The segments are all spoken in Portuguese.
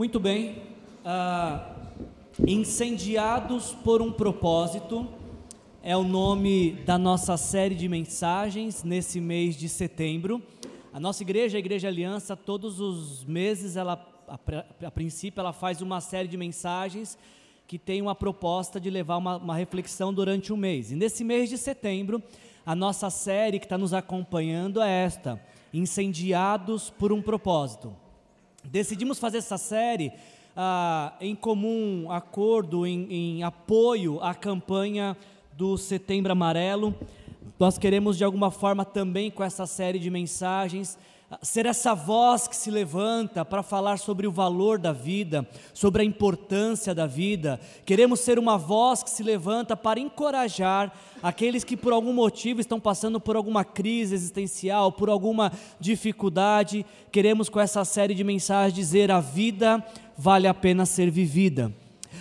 Muito bem. Ah, Incendiados por um propósito é o nome da nossa série de mensagens nesse mês de setembro. A nossa igreja, a Igreja Aliança, todos os meses, ela, a, a princípio, ela faz uma série de mensagens que tem uma proposta de levar uma, uma reflexão durante o mês. E nesse mês de setembro, a nossa série que está nos acompanhando é esta: Incendiados por um propósito. Decidimos fazer essa série ah, em comum acordo, em, em apoio à campanha do Setembro Amarelo. Nós queremos, de alguma forma, também com essa série de mensagens, ser essa voz que se levanta para falar sobre o valor da vida, sobre a importância da vida. Queremos ser uma voz que se levanta para encorajar aqueles que por algum motivo estão passando por alguma crise existencial, por alguma dificuldade. Queremos com essa série de mensagens dizer a vida vale a pena ser vivida.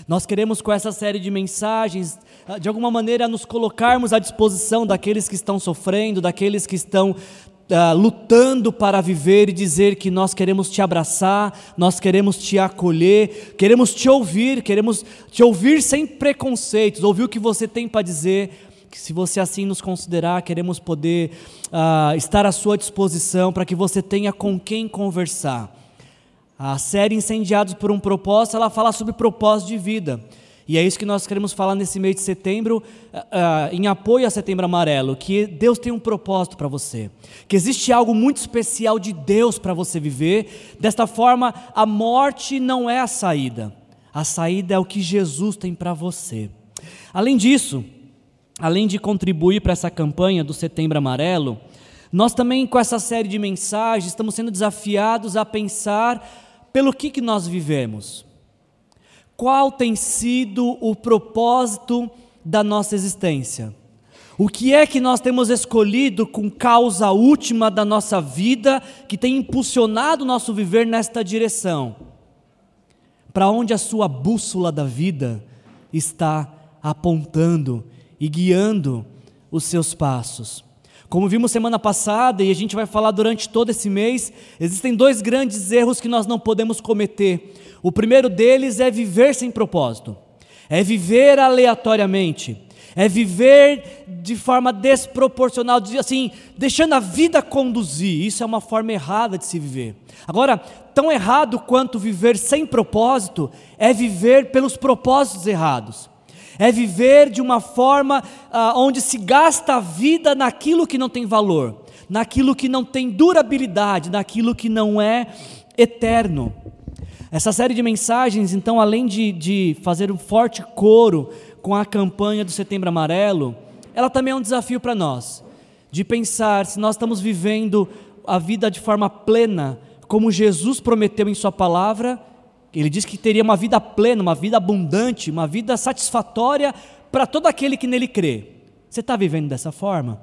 Nós queremos com essa série de mensagens, ah, de alguma maneira, nos colocarmos à disposição daqueles que estão sofrendo, daqueles que estão uh, lutando para viver e dizer que nós queremos te abraçar, nós queremos te acolher, queremos te ouvir, queremos te ouvir sem preconceitos, ouvir o que você tem para dizer. Que se você assim nos considerar, queremos poder uh, estar à sua disposição para que você tenha com quem conversar. A série Incendiados por um Propósito, ela fala sobre propósito de vida. E é isso que nós queremos falar nesse mês de setembro, uh, em apoio a Setembro Amarelo, que Deus tem um propósito para você, que existe algo muito especial de Deus para você viver. Desta forma, a morte não é a saída, a saída é o que Jesus tem para você. Além disso, além de contribuir para essa campanha do Setembro Amarelo, nós também, com essa série de mensagens, estamos sendo desafiados a pensar pelo que, que nós vivemos qual tem sido o propósito da nossa existência. O que é que nós temos escolhido com causa última da nossa vida que tem impulsionado o nosso viver nesta direção? Para onde a sua bússola da vida está apontando e guiando os seus passos? Como vimos semana passada e a gente vai falar durante todo esse mês, existem dois grandes erros que nós não podemos cometer o primeiro deles é viver sem propósito, é viver aleatoriamente, é viver de forma desproporcional, assim, deixando a vida conduzir. Isso é uma forma errada de se viver. Agora, tão errado quanto viver sem propósito é viver pelos propósitos errados. É viver de uma forma ah, onde se gasta a vida naquilo que não tem valor, naquilo que não tem durabilidade, naquilo que não é eterno. Essa série de mensagens, então, além de, de fazer um forte coro com a campanha do Setembro Amarelo, ela também é um desafio para nós, de pensar se nós estamos vivendo a vida de forma plena, como Jesus prometeu em Sua palavra. Ele disse que teria uma vida plena, uma vida abundante, uma vida satisfatória para todo aquele que nele crê. Você está vivendo dessa forma?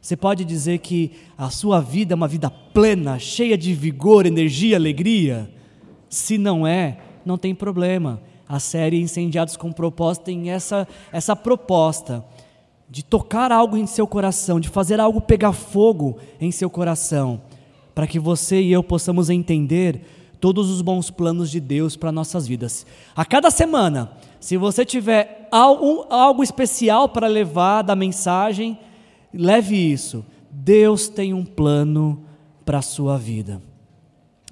Você pode dizer que a sua vida é uma vida plena, cheia de vigor, energia, alegria? Se não é, não tem problema. A série Incendiados com Propósito tem essa, essa proposta de tocar algo em seu coração, de fazer algo pegar fogo em seu coração, para que você e eu possamos entender todos os bons planos de Deus para nossas vidas. A cada semana, se você tiver algo, algo especial para levar da mensagem, leve isso. Deus tem um plano para a sua vida.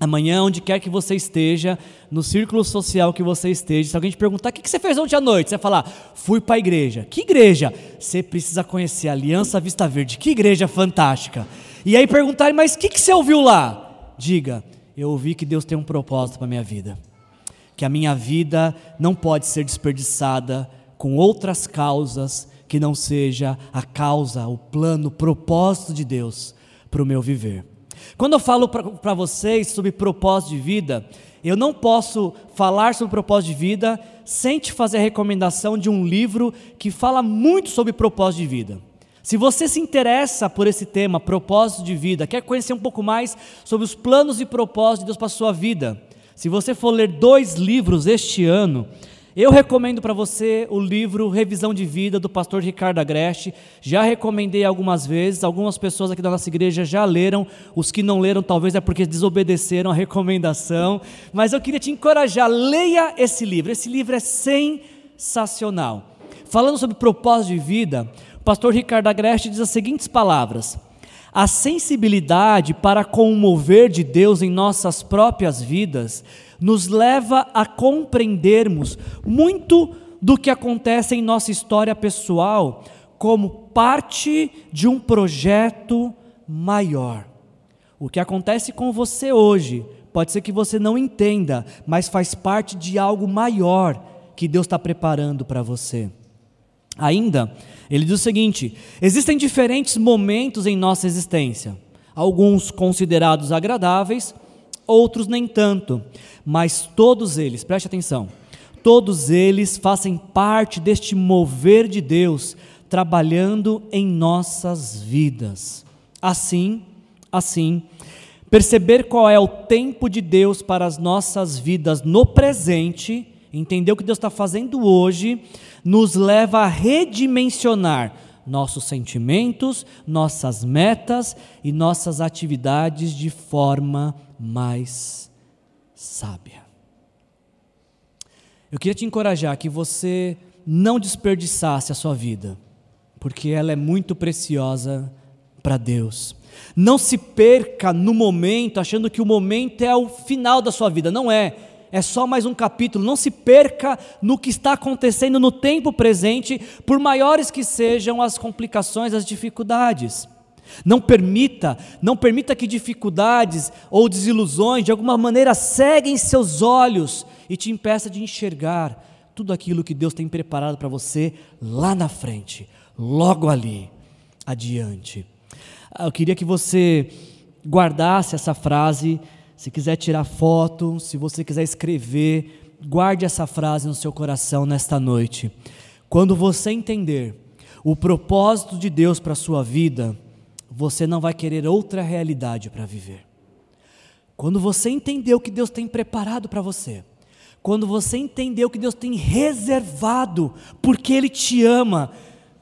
Amanhã, onde quer que você esteja, no círculo social que você esteja, se alguém te perguntar o que você fez ontem à noite, você vai falar, fui para a igreja. Que igreja? Você precisa conhecer a Aliança Vista Verde. Que igreja fantástica. E aí perguntarem, mas o que, você ouviu lá? Diga, eu ouvi que Deus tem um propósito para a minha vida. Que a minha vida não pode ser desperdiçada com outras causas que não seja a causa, o plano, o propósito de Deus para o meu viver. Quando eu falo para vocês sobre propósito de vida, eu não posso falar sobre propósito de vida sem te fazer a recomendação de um livro que fala muito sobre propósito de vida. Se você se interessa por esse tema, propósito de vida, quer conhecer um pouco mais sobre os planos e propósitos de Deus para a sua vida, se você for ler dois livros este ano, Eu recomendo para você o livro Revisão de Vida do pastor Ricardo Agreste. Já recomendei algumas vezes, algumas pessoas aqui da nossa igreja já leram. Os que não leram, talvez é porque desobedeceram a recomendação. Mas eu queria te encorajar, leia esse livro. Esse livro é sensacional. Falando sobre propósito de vida, o pastor Ricardo Agreste diz as seguintes palavras: A sensibilidade para com o mover de Deus em nossas próprias vidas nos leva a compreendermos muito do que acontece em nossa história pessoal como parte de um projeto maior. O que acontece com você hoje pode ser que você não entenda, mas faz parte de algo maior que Deus está preparando para você. Ainda, ele diz o seguinte: existem diferentes momentos em nossa existência, alguns considerados agradáveis, outros nem tanto, mas todos eles, preste atenção, todos eles fazem parte deste mover de Deus trabalhando em nossas vidas. Assim, assim, perceber qual é o tempo de Deus para as nossas vidas no presente, entender o que Deus está fazendo hoje, nos leva a redimensionar nossos sentimentos, nossas metas e nossas atividades de forma mais sábia. Eu queria te encorajar que você não desperdiçasse a sua vida, porque ela é muito preciosa para Deus. Não se perca no momento, achando que o momento é o final da sua vida. Não é. É só mais um capítulo. Não se perca no que está acontecendo no tempo presente, por maiores que sejam as complicações, as dificuldades. Não permita, não permita que dificuldades ou desilusões de alguma maneira ceguem seus olhos e te impeça de enxergar tudo aquilo que Deus tem preparado para você lá na frente, logo ali, adiante. Ah, eu queria que você guardasse essa frase, se quiser tirar foto, se você quiser escrever, guarde essa frase no seu coração nesta noite. Quando você entender o propósito de Deus para a sua vida, você não vai querer outra realidade para viver. Quando você entender o que Deus tem preparado para você, quando você entender o que Deus tem reservado, porque Ele te ama,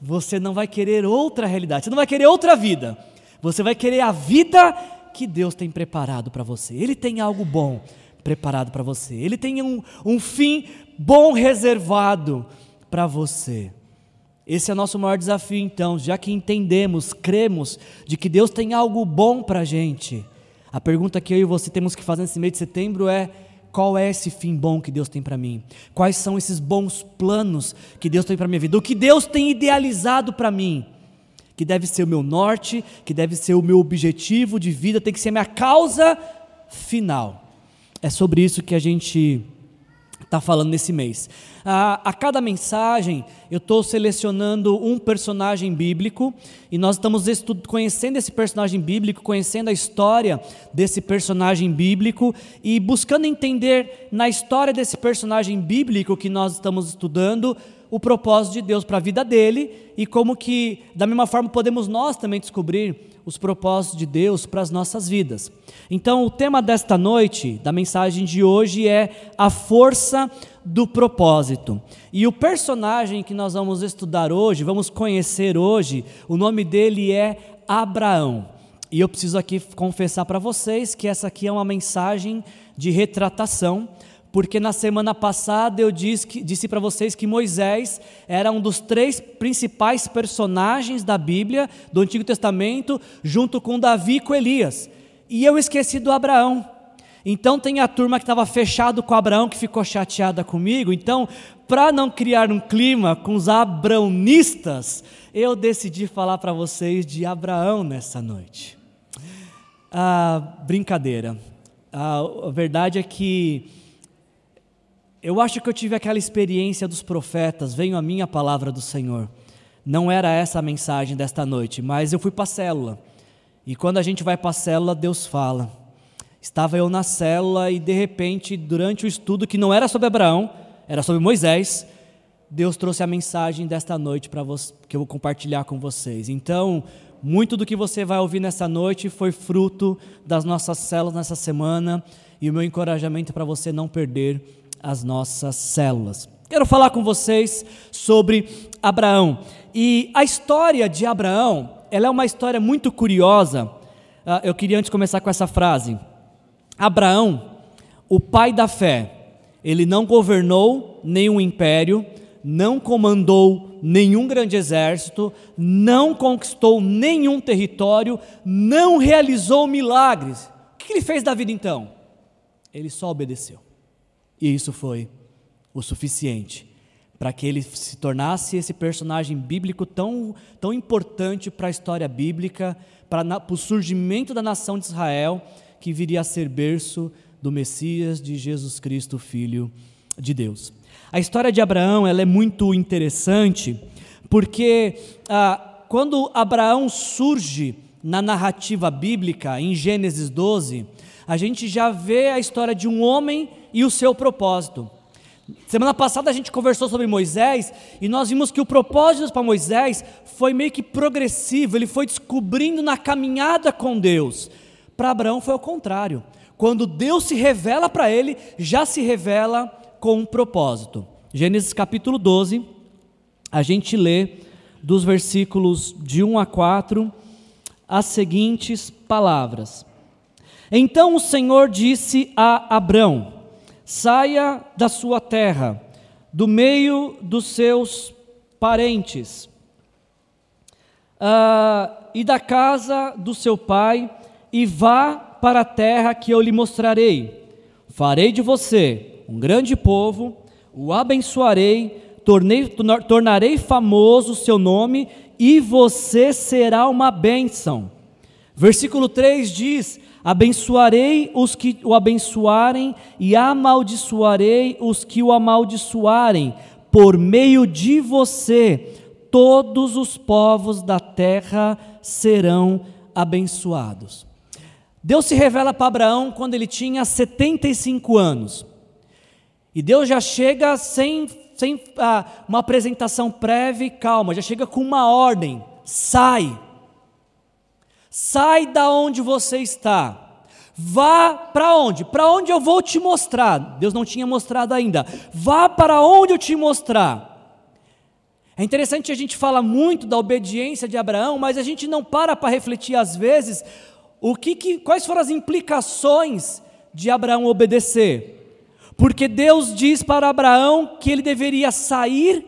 você não vai querer outra realidade, você não vai querer outra vida, você vai querer a vida que Deus tem preparado para você. Ele tem algo bom preparado para você, Ele tem um, um fim bom reservado para você. Esse é o nosso maior desafio, então, já que entendemos, cremos de que Deus tem algo bom para a gente. A pergunta que eu e você temos que fazer nesse mês de setembro é: qual é esse fim bom que Deus tem para mim? Quais são esses bons planos que Deus tem para minha vida? O que Deus tem idealizado para mim? Que deve ser o meu norte, que deve ser o meu objetivo de vida, tem que ser a minha causa final. É sobre isso que a gente está falando nesse mês. A, a cada mensagem, eu estou selecionando um personagem bíblico e nós estamos conhecendo esse personagem bíblico, conhecendo a história desse personagem bíblico e buscando entender na história desse personagem bíblico que nós estamos estudando o propósito de Deus para a vida dele e como que, da mesma forma, podemos nós também descobrir os propósitos de Deus para as nossas vidas. Então, o tema desta noite, da mensagem de hoje, é a força do propósito. E o personagem que nós vamos estudar hoje, vamos conhecer hoje, o nome dele é Abraão. E eu preciso aqui confessar para vocês que essa aqui é uma mensagem de retratação porque na semana passada eu disse, disse para vocês que Moisés era um dos três principais personagens da Bíblia, do Antigo Testamento, junto com Davi e com Elias. E eu esqueci do Abraão. Então tem a turma que estava fechado com Abraão, que ficou chateada comigo. Então, para não criar um clima com os abraonistas, eu decidi falar para vocês de Abraão nessa noite. Ah, brincadeira. Ah, a verdade é que eu acho que eu tive aquela experiência dos profetas, veio a minha palavra do Senhor. Não era essa a mensagem desta noite, mas eu fui para a célula. E quando a gente vai para a célula, Deus fala. Estava eu na célula e de repente, durante o estudo que não era sobre Abraão, era sobre Moisés, Deus trouxe a mensagem desta noite para que eu vou compartilhar com vocês. Então, muito do que você vai ouvir nessa noite foi fruto das nossas células nessa semana e o meu encorajamento para você não perder as nossas células. Quero falar com vocês sobre Abraão. E a história de Abraão, ela é uma história muito curiosa. Ah, eu queria antes começar com essa frase. Abraão, o pai da fé, ele não governou nenhum império, não comandou nenhum grande exército, não conquistou nenhum território, não realizou milagres. O que ele fez da vida então? Ele só obedeceu. E isso foi o suficiente para que ele se tornasse esse personagem bíblico tão, tão importante para a história bíblica, para, o surgimento da nação de Israel, que viria a ser berço do Messias, de Jesus Cristo, Filho de Deus. A história de Abraão ela é muito interessante, porque ah, quando Abraão surge na narrativa bíblica, em Gênesis 12, a gente já vê a história de um homem e o seu propósito. Semana passada a gente conversou sobre Moisés e nós vimos que o propósito para Moisés foi meio que progressivo, ele foi descobrindo na caminhada com Deus. Para Abraão foi o contrário. Quando Deus se revela para ele, já se revela com um propósito. Gênesis capítulo 12, a gente lê dos versículos de 1 a 4 as seguintes palavras. Então o Senhor disse a Abrão: Saia da sua terra, do meio dos seus parentes, uh, e da casa do seu pai, e vá para a terra que eu lhe mostrarei. Farei de você um grande povo, o abençoarei, tornei, tornarei famoso o seu nome, e você será uma bênção. Versículo 3 diz: Abençoarei os que o abençoarem e amaldiçoarei os que o amaldiçoarem. Por meio de você, todos os povos da terra serão abençoados. Deus se revela para Abraão quando ele tinha 75 anos. E Deus já chega sem, sem ah, uma apresentação prévia e calma, já chega com uma ordem: sai Sai da onde você está. Vá para onde? Para onde eu vou te mostrar. Deus não tinha mostrado ainda. Vá para onde eu te mostrar. É interessante a gente fala muito da obediência de Abraão, mas a gente não para para refletir às vezes o que, que quais foram as implicações de Abraão obedecer. Porque Deus diz para Abraão que ele deveria sair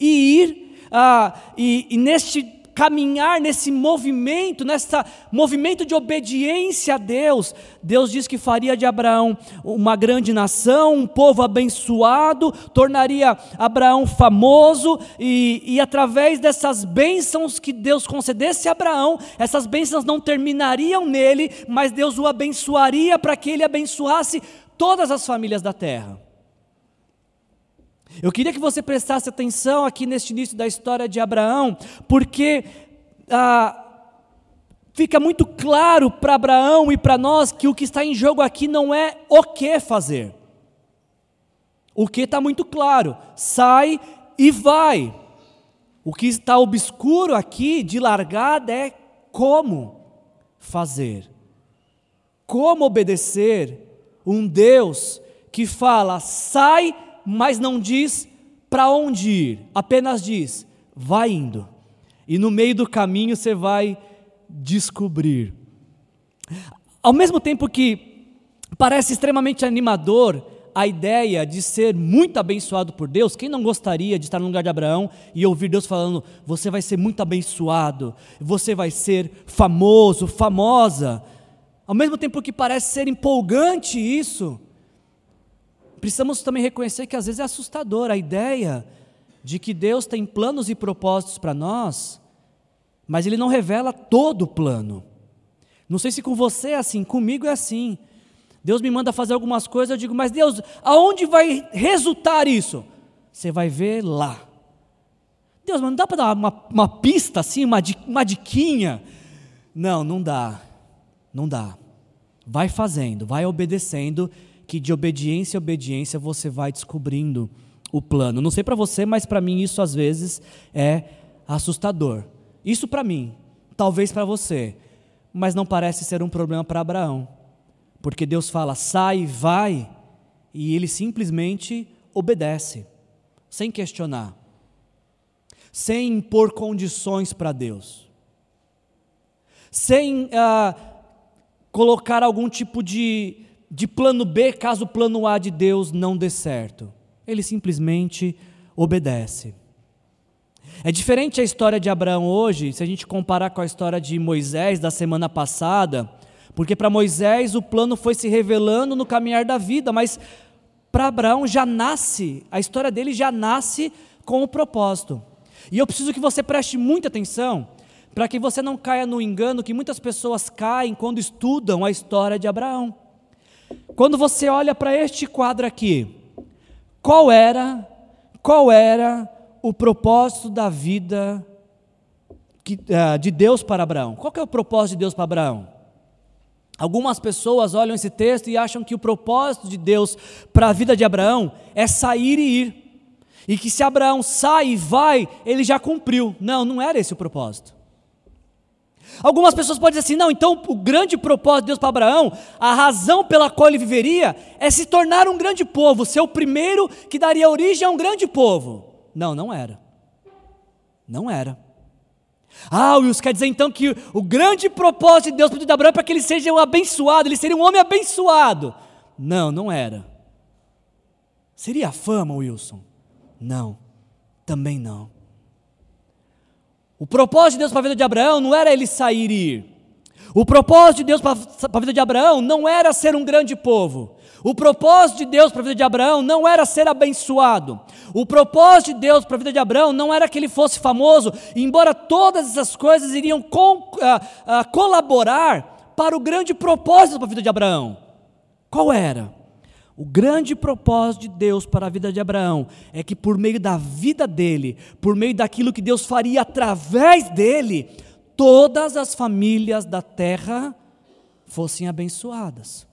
e ir, ah, e, e neste caminhar nesse movimento, nesse movimento de obediência a Deus, Deus diz que faria de Abraão uma grande nação, um povo abençoado, tornaria Abraão famoso, e, e através dessas bênçãos que Deus concedesse a Abraão, essas bênçãos não terminariam nele, mas Deus o abençoaria para que ele abençoasse todas as famílias da terra. Eu queria que você prestasse atenção aqui neste início da história de Abraão, porque ah, fica muito claro para Abraão e para nós que o que está em jogo aqui não é o que fazer. O que está muito claro: sai e vai. O que está obscuro aqui de largada é como fazer, como obedecer um Deus que fala: sai mas não diz para onde ir, apenas diz: vai indo. E no meio do caminho você vai descobrir. Ao mesmo tempo que parece extremamente animador a ideia de ser muito abençoado por Deus, quem não gostaria de estar no lugar de Abraão e ouvir Deus falando: você vai ser muito abençoado, você vai ser famoso, famosa. Ao mesmo tempo que parece ser empolgante isso, precisamos também reconhecer que às vezes é assustador a ideia de que Deus tem planos e propósitos para nós, mas Ele não revela todo o plano. Não sei se com você é assim, comigo é assim. Deus me manda fazer algumas coisas, eu digo, mas Deus, aonde vai resultar isso? Você vai ver lá. Deus, mas não dá para dar uma, uma pista assim, uma, uma diquinha? Não, não dá. Não dá. Vai fazendo, vai obedecendo que de obediência em obediência você vai descobrindo o plano. Não sei para você, mas para mim isso às vezes é assustador. Isso para mim, talvez para você, mas não parece ser um problema para Abraão. Porque Deus fala: "Sai, vai", e ele simplesmente obedece. sem questionar, sem impor condições para Deus, sem ah, colocar algum tipo de, de plano B caso o plano A de Deus não dê certo. Ele simplesmente obedece. É diferente a história de Abraão hoje, se a gente comparar com a história de Moisés da semana passada, porque para Moisés o plano foi se revelando no caminhar da vida, mas para Abraão já nasce, a história dele já nasce com o propósito. E eu preciso que você preste muita atenção, para que você não caia no engano que muitas pessoas caem quando estudam a história de Abraão. Quando você olha para este quadro aqui, qual era, qual era o propósito da vida que, uh, de Deus para Abraão? Qual é o propósito de Deus para Abraão? Algumas pessoas olham esse texto e acham que o propósito de Deus para a vida de Abraão é sair e ir. E que se Abraão sai e vai, ele já cumpriu. Não, não era esse o propósito. Algumas pessoas podem dizer assim: não, então o grande propósito de Deus para Abraão, a razão pela qual ele viveria, é se tornar um grande povo, ser o primeiro que daria origem a um grande povo. Não, não era. Não era. Ah, Wilson, quer dizer então que o grande propósito de Deus para o de Abraão é para que ele seja um abençoado, ele seria um homem abençoado. Não, não era. Seria a fama, Wilson? Não, também não. O propósito de Deus para a vida de Abraão não era ele sair e ir. O propósito de Deus para a vida de Abraão não era ser um grande povo. O propósito de Deus para a vida de Abraão não era ser abençoado. O propósito de Deus para a vida de Abraão não era que ele fosse famoso, embora todas essas coisas iriam com, uh, uh, colaborar para o grande propósito para a vida de Abraão. Qual era? O grande propósito de Deus para a vida de Abraão é que, por meio da vida dele, por meio daquilo que Deus faria através dele, todas as famílias da terra fossem abençoadas.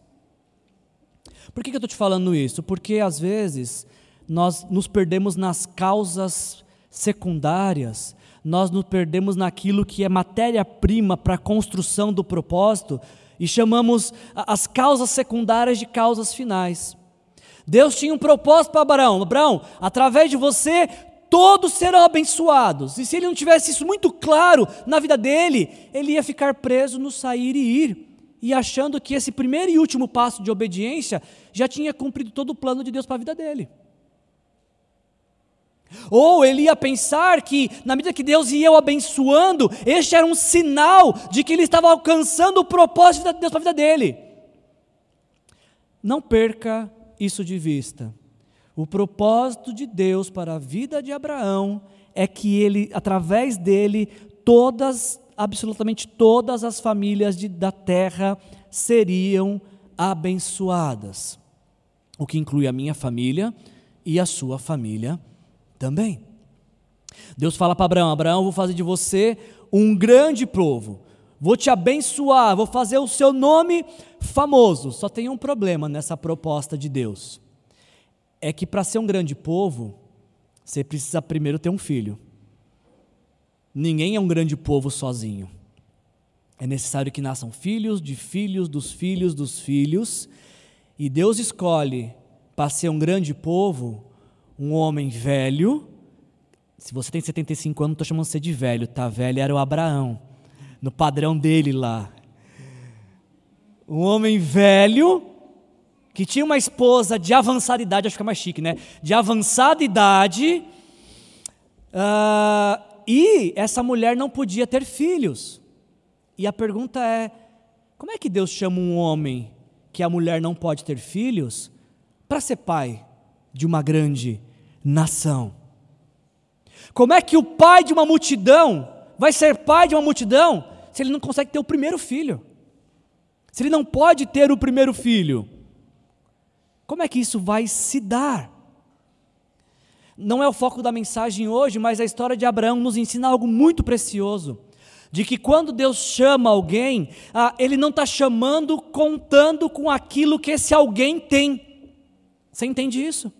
Por que, eu estou te falando isso? Porque às vezes nós nos perdemos nas causas secundárias, nós nos perdemos naquilo que é matéria-prima para a construção do propósito e chamamos as causas secundárias de causas finais. Deus tinha um propósito para Abraão: Abraão, através de você, todos serão abençoados. E se ele não tivesse isso muito claro na vida dele, ele ia ficar preso no sair e ir e achando que esse primeiro e último passo de obediência já tinha cumprido todo o plano de Deus para a vida dele. Ou ele ia pensar que, na medida que Deus ia o abençoando, este era um sinal de que ele estava alcançando o propósito de Deus para a vida dele. Não perca isso de vista. O propósito de Deus para a vida de Abraão é que ele, através dele, todas absolutamente todas as famílias de, da terra seriam abençoadas, o que inclui a minha família e a sua família também. Deus fala para Abraão: Abraão, vou fazer de você um grande povo, vou te abençoar, vou fazer o seu nome famoso. Só tem um problema nessa proposta de Deus: é que para ser um grande povo, você precisa primeiro ter um filho. Ninguém é um grande povo sozinho. É necessário que nasçam filhos de filhos dos filhos dos filhos, e Deus escolhe para ser um grande povo um homem velho. Se você tem 75 anos, não estou chamando você de velho, tá? Velho era o Abraão, no padrão dele lá. Um homem velho que tinha uma esposa de avançada idade, acho que é mais chique, né? De avançada idade. Uh, e essa mulher não podia ter filhos. E a pergunta é: como é que Deus chama um homem que a mulher não pode ter filhos para ser pai de uma grande nação? Como é que o pai de uma multidão vai ser pai de uma multidão se ele não consegue ter o primeiro filho? Se ele não pode ter o primeiro filho? Como é que isso vai se dar? não é o foco da mensagem hoje, mas a história de Abraão nos ensina algo muito precioso. De que quando Deus chama alguém, ah, Ele não está chamando contando com aquilo que esse alguém tem. Você entende isso?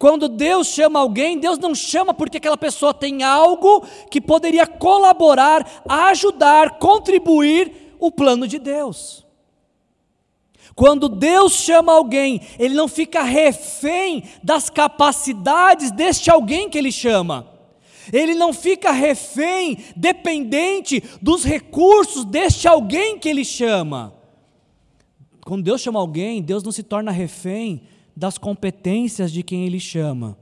Quando Deus chama alguém, Deus não chama porque aquela pessoa tem algo que poderia colaborar, ajudar, contribuir o plano de Deus. Quando Deus chama alguém, ele não fica refém das capacidades deste alguém que ele chama. Ele não fica refém, dependente dos recursos deste alguém que ele chama. Quando Deus chama alguém, Deus não se torna refém das competências de quem ele chama.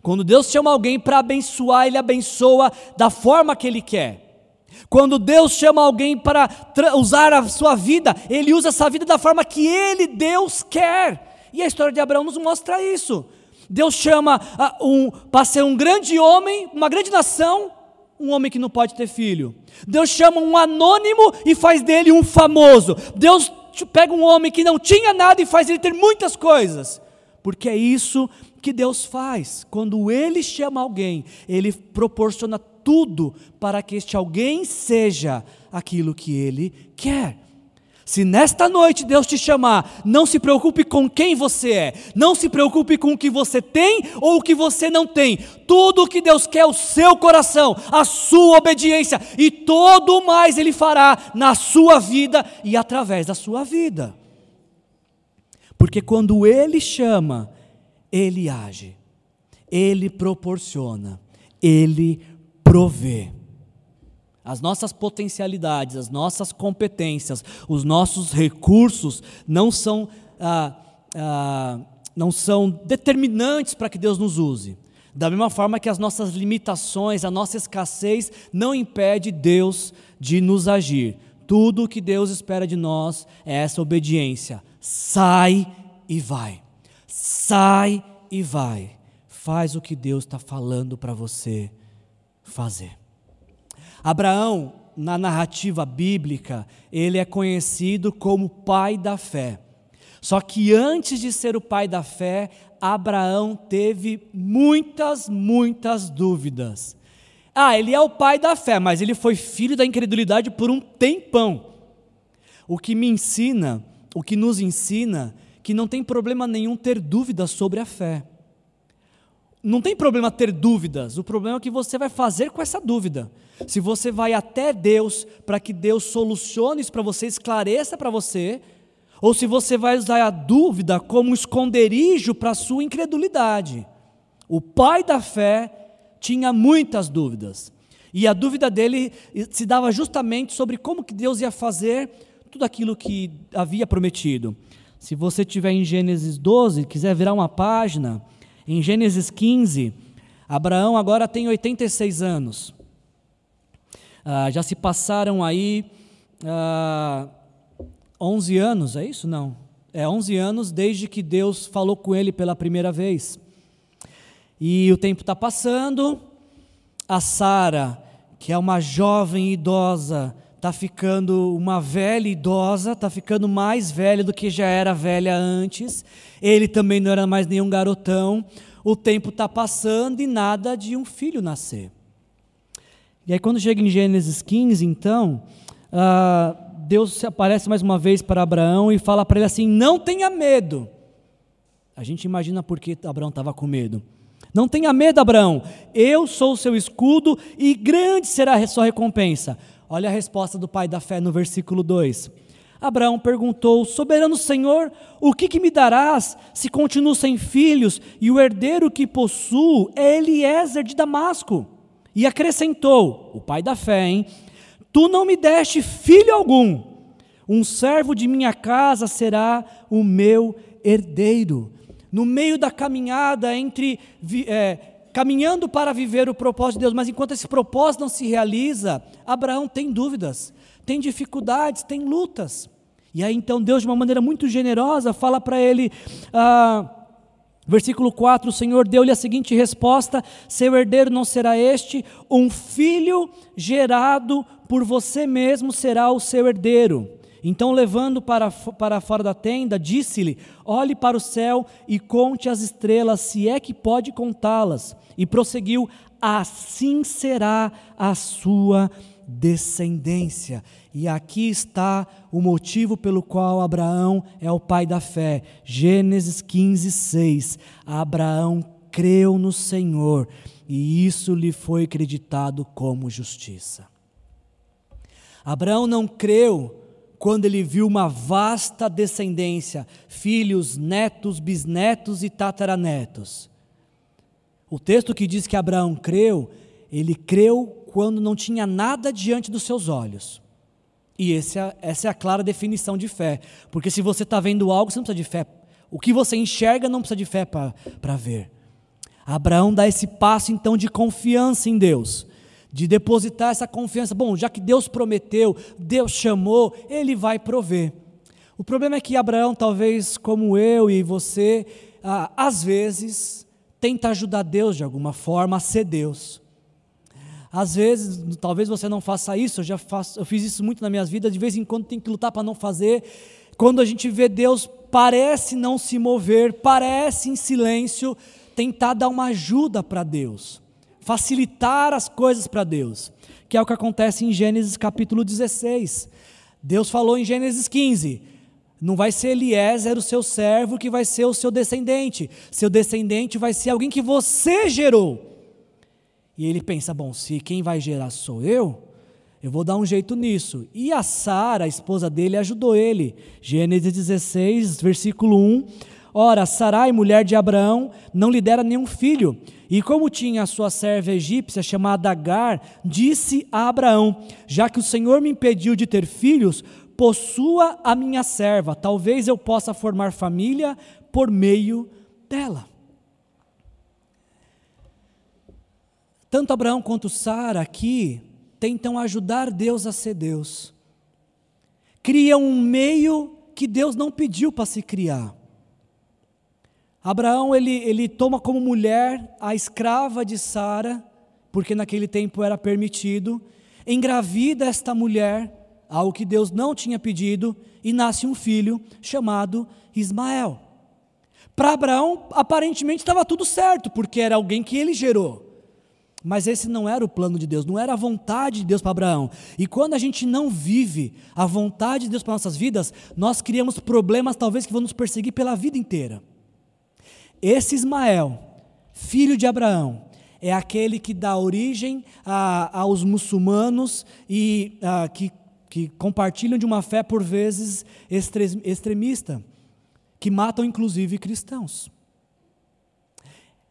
Quando Deus chama alguém para abençoar, ele abençoa da forma que ele quer. Quando Deus chama alguém para usar a sua vida, ele usa essa vida da forma que ele, Deus, quer. E a história de Abraão nos mostra isso. Deus chama uh, um, para ser um grande homem, uma grande nação, um homem que não pode ter filho. Deus chama um anônimo e faz dele um famoso. Deus pega um homem que não tinha nada e faz ele ter muitas coisas. Porque é isso que Deus faz. Quando Ele chama alguém, Ele proporciona tudo para que este alguém seja aquilo que Ele quer. Se nesta noite Deus te chamar, não se preocupe com quem você é, não se preocupe com o que você tem ou o que você não tem. Tudo o que Deus quer é o seu coração, a sua obediência e todo mais Ele fará na sua vida e através da sua vida. Porque quando Ele chama, Ele age, Ele proporciona, Ele provê as nossas potencialidades, as nossas competências, os nossos recursos não são, ah, ah, não são determinantes para que Deus nos use. Da mesma forma que as nossas limitações, a nossa escassez não impede Deus de nos agir. Tudo o que Deus espera de nós é essa obediência. Sai e vai. Sai e vai. Faz o que Deus está falando para você fazer. Abraão, na narrativa bíblica, ele é conhecido como pai da fé. Só que antes de ser o pai da fé, Abraão teve muitas, muitas dúvidas. Ah, ele é o pai da fé, mas ele foi filho da incredulidade por um tempão. O que me ensina, o que nos ensina, que não tem problema nenhum ter dúvidas sobre a fé. Não tem problema ter dúvidas, o problema é o que você vai fazer com essa dúvida. Se você vai até Deus para que Deus solucione isso para você, esclareça para você, ou se você vai usar a dúvida como esconderijo para a sua incredulidade. O pai da fé tinha muitas dúvidas. E a dúvida dele se dava justamente sobre como que Deus ia fazer tudo aquilo que havia prometido. Se você tiver em Gênesis 12, quiser virar uma página, em Gênesis 15, Abraão agora tem 86 anos. Ah, já se passaram aí ah, 11 anos, é isso? Não. É 11 anos desde que Deus falou com ele pela primeira vez. E o tempo está passando, a Sara, que é uma jovem idosa, está ficando uma velha idosa, está ficando mais velha do que já era velha antes. Ele também não era mais nenhum garotão. O tempo está passando e nada de um filho nascer. E aí, quando chega em Gênesis 15, então, uh, Deus aparece mais uma vez para Abraão e fala para ele assim: Não tenha medo. A gente imagina por que Abraão estava com medo. Não tenha medo, Abraão, eu sou o seu escudo e grande será a sua recompensa. Olha a resposta do pai da fé no versículo 2. Abraão perguntou: Soberano Senhor, o que, que, me darás se continuo sem filhos e o herdeiro que possuo é Eliezer de Damasco? E acrescentou: O pai da fé, hein? Tu não me deste filho algum, um servo de minha casa será o meu herdeiro. No meio da caminhada entre é, caminhando para viver o propósito de Deus, mas enquanto esse propósito não se realiza, Abraão tem dúvidas, tem dificuldades, tem lutas. E aí então Deus, de uma maneira muito generosa, fala para ele. Ah, Versículo 4: O Senhor deu-lhe a seguinte resposta: Seu herdeiro não será este, um filho gerado por você mesmo será o seu herdeiro. Então, levando para, para fora da tenda, disse-lhe: Olhe para o céu e conte as estrelas, se é que pode contá-las. E prosseguiu: Assim será a sua descendência. E aqui está o motivo pelo qual Abraão é o pai da fé. Gênesis 15, 6. Abraão creu no Senhor e isso lhe foi acreditado como justiça. Abraão não creu quando ele viu uma vasta descendência, filhos, netos, bisnetos e tataranetos. O texto que diz que Abraão creu, ele creu quando não tinha nada diante dos seus olhos. E essa, é, essa é a clara definição de fé. Porque se você está vendo algo, você não precisa de fé. O que você enxerga não precisa de fé para ver. Abraão dá esse passo então de confiança em Deus, de depositar essa confiança. Bom, já que Deus prometeu, Deus chamou, ele vai prover. O problema é que Abraão, talvez como eu e você, ah, às vezes tenta ajudar Deus de alguma forma a ser Deus. Às vezes, talvez você não faça isso, eu já faço, eu fiz isso muito na minha vida, de vez em quando tem que lutar para não fazer. Quando a gente vê Deus parece não se mover, parece em silêncio, tentar dar uma ajuda para Deus, facilitar as coisas para Deus, que é o que acontece em Gênesis capítulo 16. Deus falou em Gênesis 15: não vai ser Eliezer, o seu servo, que vai ser o seu descendente. Seu descendente vai ser alguém que você gerou. E ele pensa: bom, se quem vai gerar sou eu, eu vou dar um jeito nisso. E a Sara, a esposa dele, ajudou ele. Gênesis 16, versículo 1. Ora, Sarai, mulher de Abraão, não lhe dera nenhum filho. E como tinha a sua serva egípcia chamada Agar, disse a Abraão: Já que o Senhor me impediu de ter filhos, possua a minha serva, talvez eu possa formar família por meio dela. Tanto Abraão quanto Sara aqui tentam ajudar Deus a ser Deus. Criam um meio que Deus não pediu para se criar. Abraão ele, ele toma como mulher a escrava de Sara, porque naquele tempo era permitido, engravida esta mulher, algo que Deus não tinha pedido, e nasce um filho chamado Ismael. Para Abraão, aparentemente estava tudo certo, porque era alguém que ele gerou. Mas esse não era o plano de Deus, não era a vontade de Deus para Abraão. E quando a gente não vive a vontade de Deus para nossas vidas, nós criamos problemas talvez que vão nos perseguir pela vida inteira. Esse Ismael, filho de Abraão, é aquele que dá origem a, aos muçulmanos e a, que, que compartilham de uma fé por vezes extremista, que matam inclusive cristãos.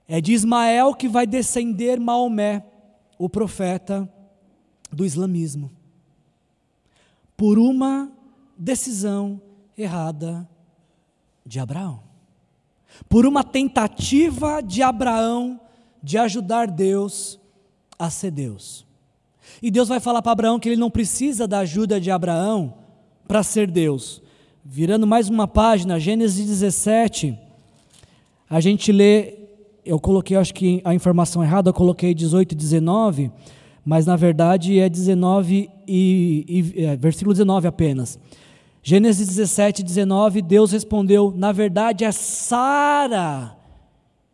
É de Ismael que vai descender Maomé, o profeta do islamismo, por uma decisão errada de Abraão, por uma tentativa de Abraão de ajudar Deus a ser Deus. E Deus vai falar para Abraão que ele não precisa da ajuda de Abraão para ser Deus. Virando mais uma página, Gênesis 17, a gente lê eu coloquei, acho que a informação errada, eu coloquei 18 e 19, mas na verdade é 19 e, e é, versículo 19 apenas. Gênesis 17, 19, Deus respondeu: Na verdade é Sara,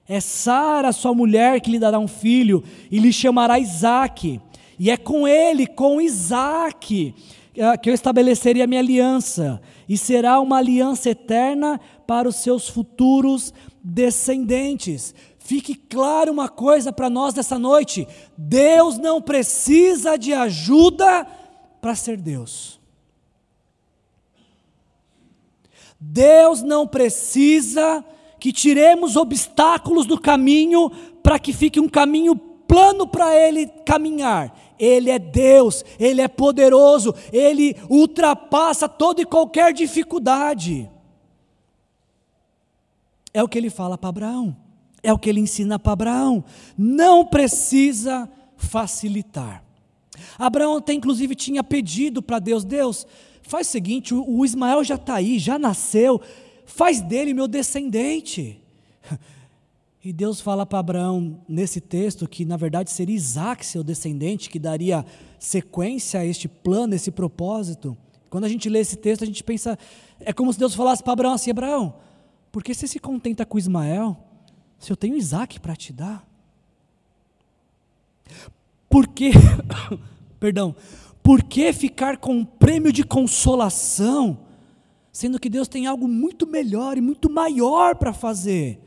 é Sara, sua mulher, que lhe dará um filho, e lhe chamará Isaac, e é com ele, com Isaac, é, que eu estabeleceria a minha aliança, e será uma aliança eterna para os seus futuros descendentes. Fique claro uma coisa para nós nessa noite: Deus não precisa de ajuda para ser Deus. Deus não precisa que tiremos obstáculos do caminho para que fique um caminho plano para ele caminhar. Ele é Deus, ele é poderoso, ele ultrapassa toda e qualquer dificuldade. É o que ele fala para Abraão. É o que ele ensina para Abraão. Não precisa facilitar. Abraão até inclusive tinha pedido para Deus: Deus, faz o seguinte, o Ismael já está aí, já nasceu, faz dele meu descendente. E Deus fala para Abraão nesse texto que na verdade seria Isaac seu descendente, que daria sequência a este plano, esse propósito. Quando a gente lê esse texto, a gente pensa, é como se Deus falasse para Abraão assim: Abraão, por que você se contenta com Ismael? se eu tenho Isaac para te dar? Por que, perdão, por que ficar com um prêmio de consolação, sendo que Deus tem algo muito melhor e muito maior para fazer?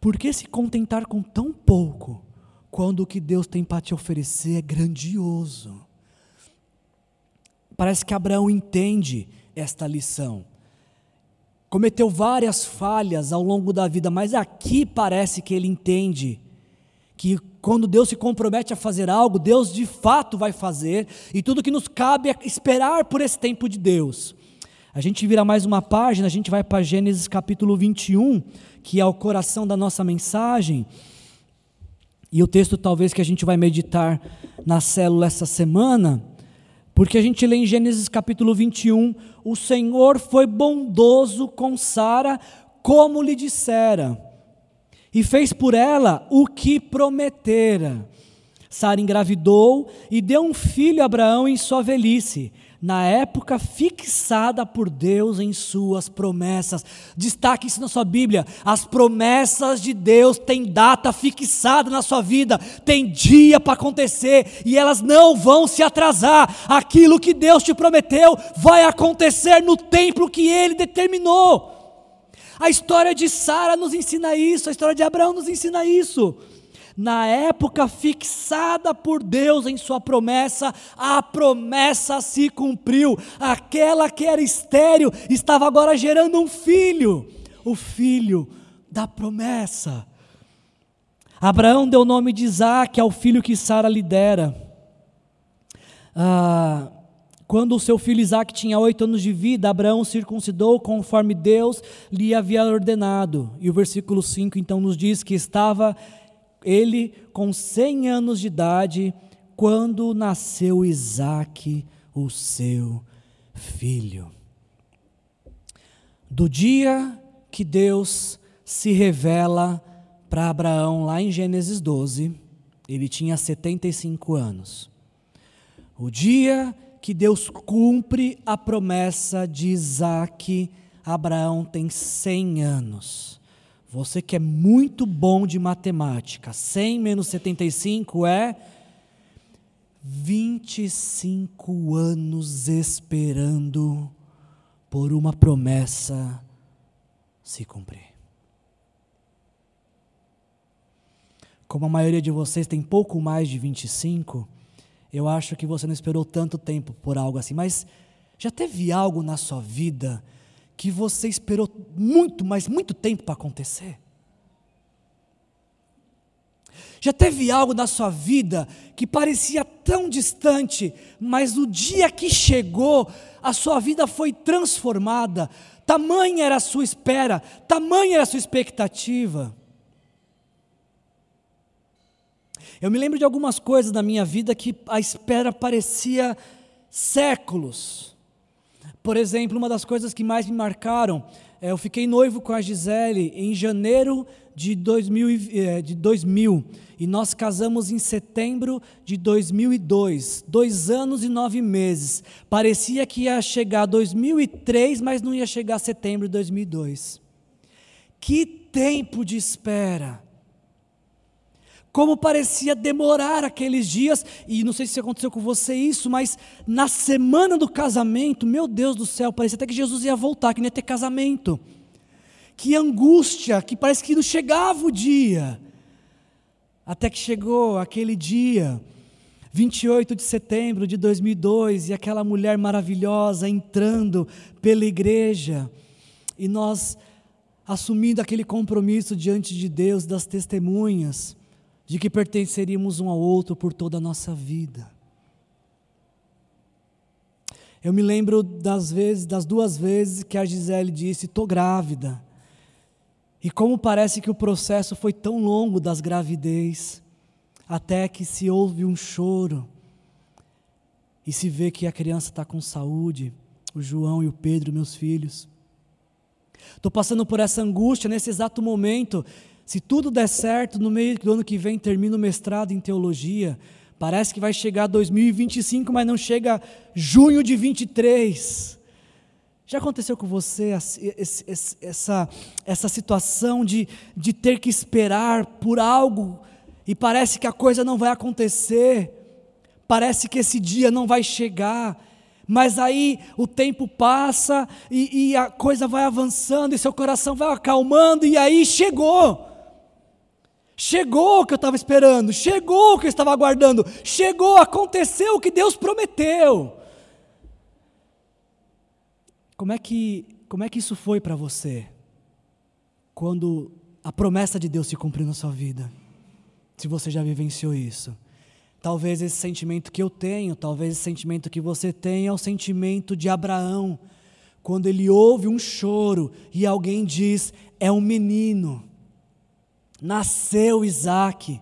Por que se contentar com tão pouco, quando o que Deus tem para te oferecer é grandioso? parece que Abraão entende esta lição. Cometeu várias falhas ao longo da vida, mas aqui parece que ele entende que quando Deus se compromete a fazer algo, Deus de fato vai fazer, e tudo que nos cabe é esperar por esse tempo de Deus. A gente vira mais uma página, a gente vai para Gênesis capítulo 21, que é o coração da nossa mensagem. E o texto talvez que a gente vai meditar na célula essa semana, porque a gente lê em Gênesis capítulo 21, o Senhor foi bondoso com Sara, como lhe dissera, e fez por ela o que prometera. Sara engravidou e deu um filho a Abraão em sua velhice na época fixada por Deus em suas promessas. Destaque isso na sua Bíblia. As promessas de Deus têm data fixada na sua vida, tem dia para acontecer e elas não vão se atrasar. Aquilo que Deus te prometeu vai acontecer no tempo que ele determinou. A história de Sara nos ensina isso, a história de Abraão nos ensina isso na época fixada por Deus em Sua promessa, a promessa se cumpriu. Aquela que era estéril estava agora gerando um filho, o filho da promessa. Abraão deu o nome de Isaac ao filho que Sara lhe dera. Ah, quando o seu filho Isaac tinha oito anos de vida, Abraão circuncidou conforme Deus lhe havia ordenado. E o versículo 5 então nos diz que estava ele com 100 anos de idade, quando nasceu Isaque, o seu filho. Do dia que Deus se revela para Abraão, lá em Gênesis 12, ele tinha 75 anos. O dia que Deus cumpre a promessa de Isaque, Abraão tem 100 anos. Você que é muito bom de matemática, 100 menos 75 é 25 anos esperando por uma promessa se cumprir. Como a maioria de vocês tem pouco mais de 25, eu acho que você não esperou tanto tempo por algo assim, mas já teve algo na sua vida que você esperou muito, mas muito tempo para acontecer? Já teve algo na sua vida que parecia tão distante, mas o dia que chegou, a sua vida foi transformada. Tamanha era a sua espera, tamanha era a sua expectativa. Eu me lembro de algumas coisas na minha vida que a espera parecia séculos. Por exemplo, uma das coisas que mais me marcaram, é, eu fiquei noivo com a Gisele em janeiro de 2000, é, de 2000 e nós casamos em setembro de 2002, dois anos e nove meses. Parecia que ia chegar 2003, mas não ia chegar setembro de 2002. Que tempo de espera! Como parecia demorar aqueles dias, e não sei se aconteceu com você isso, mas na semana do casamento, meu Deus do céu, parecia até que Jesus ia voltar, que não ia ter casamento. Que angústia, que parece que não chegava o dia. Até que chegou aquele dia, 28 de setembro de 2002, e aquela mulher maravilhosa entrando pela igreja, e nós assumindo aquele compromisso diante de Deus das testemunhas de que pertenceríamos um ao outro por toda a nossa vida. Eu me lembro das vezes, das duas vezes que a Gisele disse: "Tô grávida". E como parece que o processo foi tão longo das gravidez, até que se ouve um choro e se vê que a criança está com saúde, o João e o Pedro, meus filhos. Estou passando por essa angústia nesse exato momento se tudo der certo, no meio do ano que vem termino o mestrado em teologia. Parece que vai chegar 2025, mas não chega junho de 23. Já aconteceu com você essa, essa situação de, de ter que esperar por algo e parece que a coisa não vai acontecer, parece que esse dia não vai chegar, mas aí o tempo passa e, e a coisa vai avançando e seu coração vai acalmando, e aí chegou. Chegou o que eu estava esperando, chegou o que eu estava aguardando, chegou, aconteceu o que Deus prometeu. como é que, como é que isso foi para você? Quando a promessa de Deus se cumpriu na sua vida? Se você já vivenciou isso. Talvez esse sentimento que eu tenho, talvez esse sentimento que você tem é o sentimento de Abraão, quando ele ouve um choro e alguém diz: é um menino. Nasceu Isaac,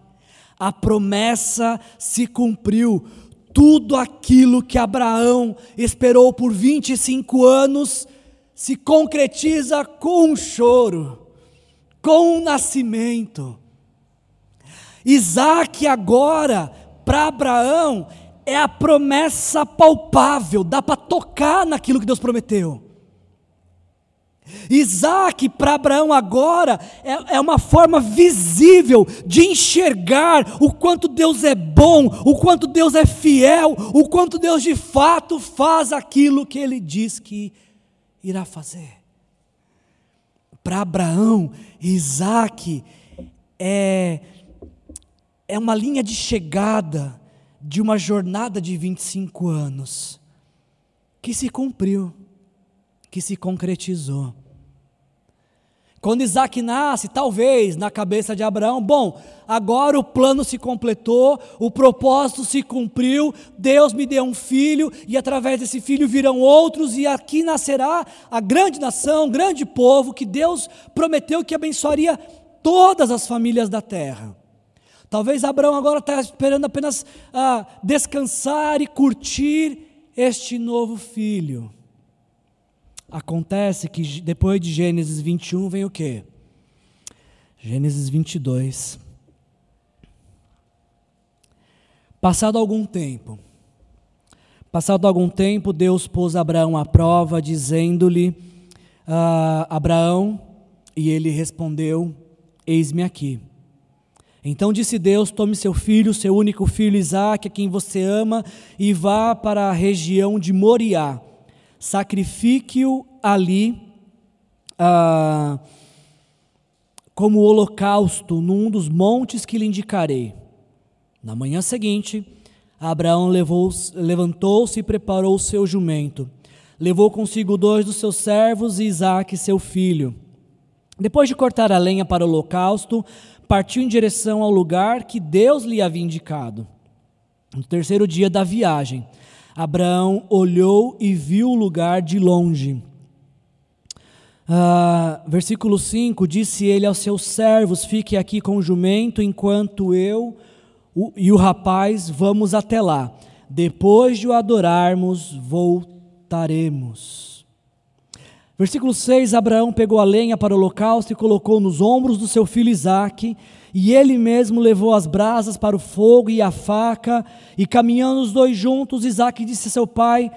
a promessa se cumpriu, tudo aquilo que Abraão esperou por 25 anos se concretiza com um choro, com um nascimento. Isaac agora para Abraão é a promessa palpável, dá para tocar naquilo que Deus prometeu. Isaac para Abraão agora é, é, uma forma visível de enxergar o quanto Deus é bom, o quanto Deus é fiel, o quanto Deus de fato faz aquilo que ele diz que irá fazer. Para Abraão, Isaac é é uma linha de chegada de uma jornada de 25 anos que se cumpriu, que se concretizou. Quando Isaac nasce, talvez na cabeça de Abraão, bom, agora o plano se completou, o propósito se cumpriu, Deus me deu um filho, e através desse filho virão outros, e aqui nascerá a grande nação, um grande povo que Deus prometeu que abençoaria todas as famílias da terra. Talvez Abraão agora está esperando apenas ah, descansar e curtir este novo filho. Acontece que depois de Gênesis 21 vem o quê? Gênesis 22. Passado algum tempo, passado algum tempo, Deus pôs Abraão à prova, dizendo-lhe: ah, Abraão, e ele respondeu: Eis-me aqui. Então disse Deus: Tome seu filho, seu único filho Isaque, a quem você ama, e vá para a região de Moriá. Sacrifique-o ali ah, como holocausto num dos montes que lhe indicarei. Na manhã seguinte, Abraão levantou-se e preparou o seu jumento. Levou consigo dois dos seus servos e Isaque, seu filho. Depois de cortar a lenha para o holocausto, partiu em direção ao lugar que Deus lhe havia indicado. No terceiro dia da viagem, Abraão olhou e viu o lugar de longe. Ah, versículo 5: Disse ele aos seus servos: Fique aqui com o jumento, enquanto eu e o rapaz vamos até lá. Depois de o adorarmos, voltaremos. Versículo 6: Abraão pegou a lenha para o holocausto e colocou nos ombros do seu filho Isaque, e ele mesmo levou as brasas para o fogo e a faca, e caminhando os dois juntos, Isaque disse a seu pai,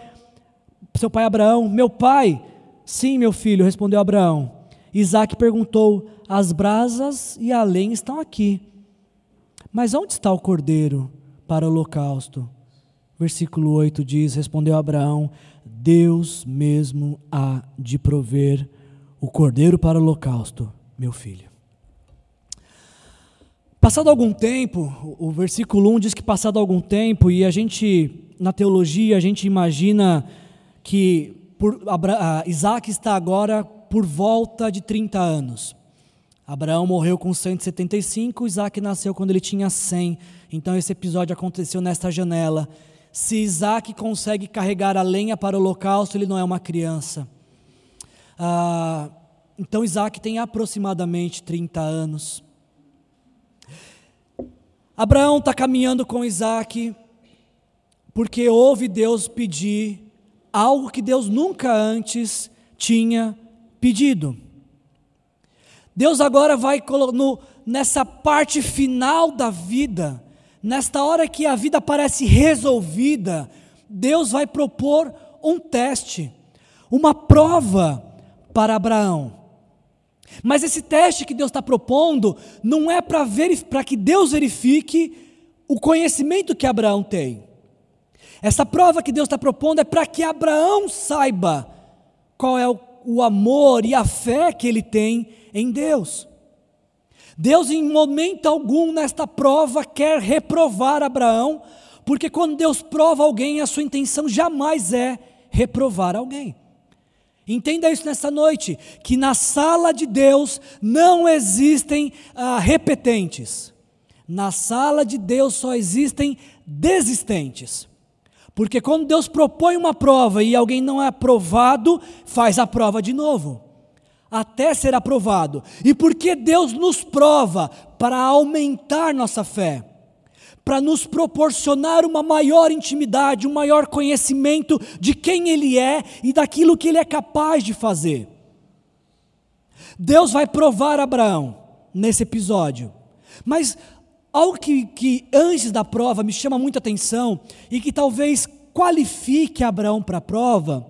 seu pai Abraão: Meu pai, sim, meu filho, respondeu Abraão. Isaque perguntou: As brasas e a lenha estão aqui, mas onde está o cordeiro para o holocausto? Versículo 8 diz: Respondeu Abraão: Deus mesmo há de prover o cordeiro para o holocausto, meu filho. Passado algum tempo, o versículo 1 diz que passado algum tempo, e a gente, na teologia, a gente imagina que por, Isaac está agora por volta de 30 anos. Abraão morreu com 175, Isaac nasceu quando ele tinha 100. Então esse episódio aconteceu nesta janela se Isaac consegue carregar a lenha para o holocausto, ele não é uma criança. Ah, então Isaac tem aproximadamente 30 anos. Abraão está caminhando com Isaac, porque ouve Deus pedir algo que Deus nunca antes tinha pedido. Deus agora vai no, nessa parte final da vida, nesta hora que a vida parece resolvida, Deus vai propor um teste, uma prova para Abraão. Mas esse teste que Deus está propondo não é para que Deus verifique o conhecimento que Abraão tem. Essa prova que Deus está propondo é para que Abraão saiba qual é o, o amor e a fé que ele tem em Deus. Deus, em momento algum nesta prova, quer reprovar Abraão, porque quando Deus prova alguém, a sua intenção jamais é reprovar alguém. Entenda isso nessa noite: que na sala de Deus não existem ah, repetentes. Na sala de Deus só existem desistentes. Porque quando Deus propõe uma prova e alguém não é aprovado, faz a prova de novo, até ser aprovado. E porque Deus nos prova para aumentar nossa fé, para nos proporcionar uma maior intimidade, um maior conhecimento de quem Ele é e daquilo que Ele é capaz de fazer. Deus vai provar Abraão nesse episódio, mas Algo que, que antes da prova me chama muita atenção e que talvez qualifique Abraão para a prova,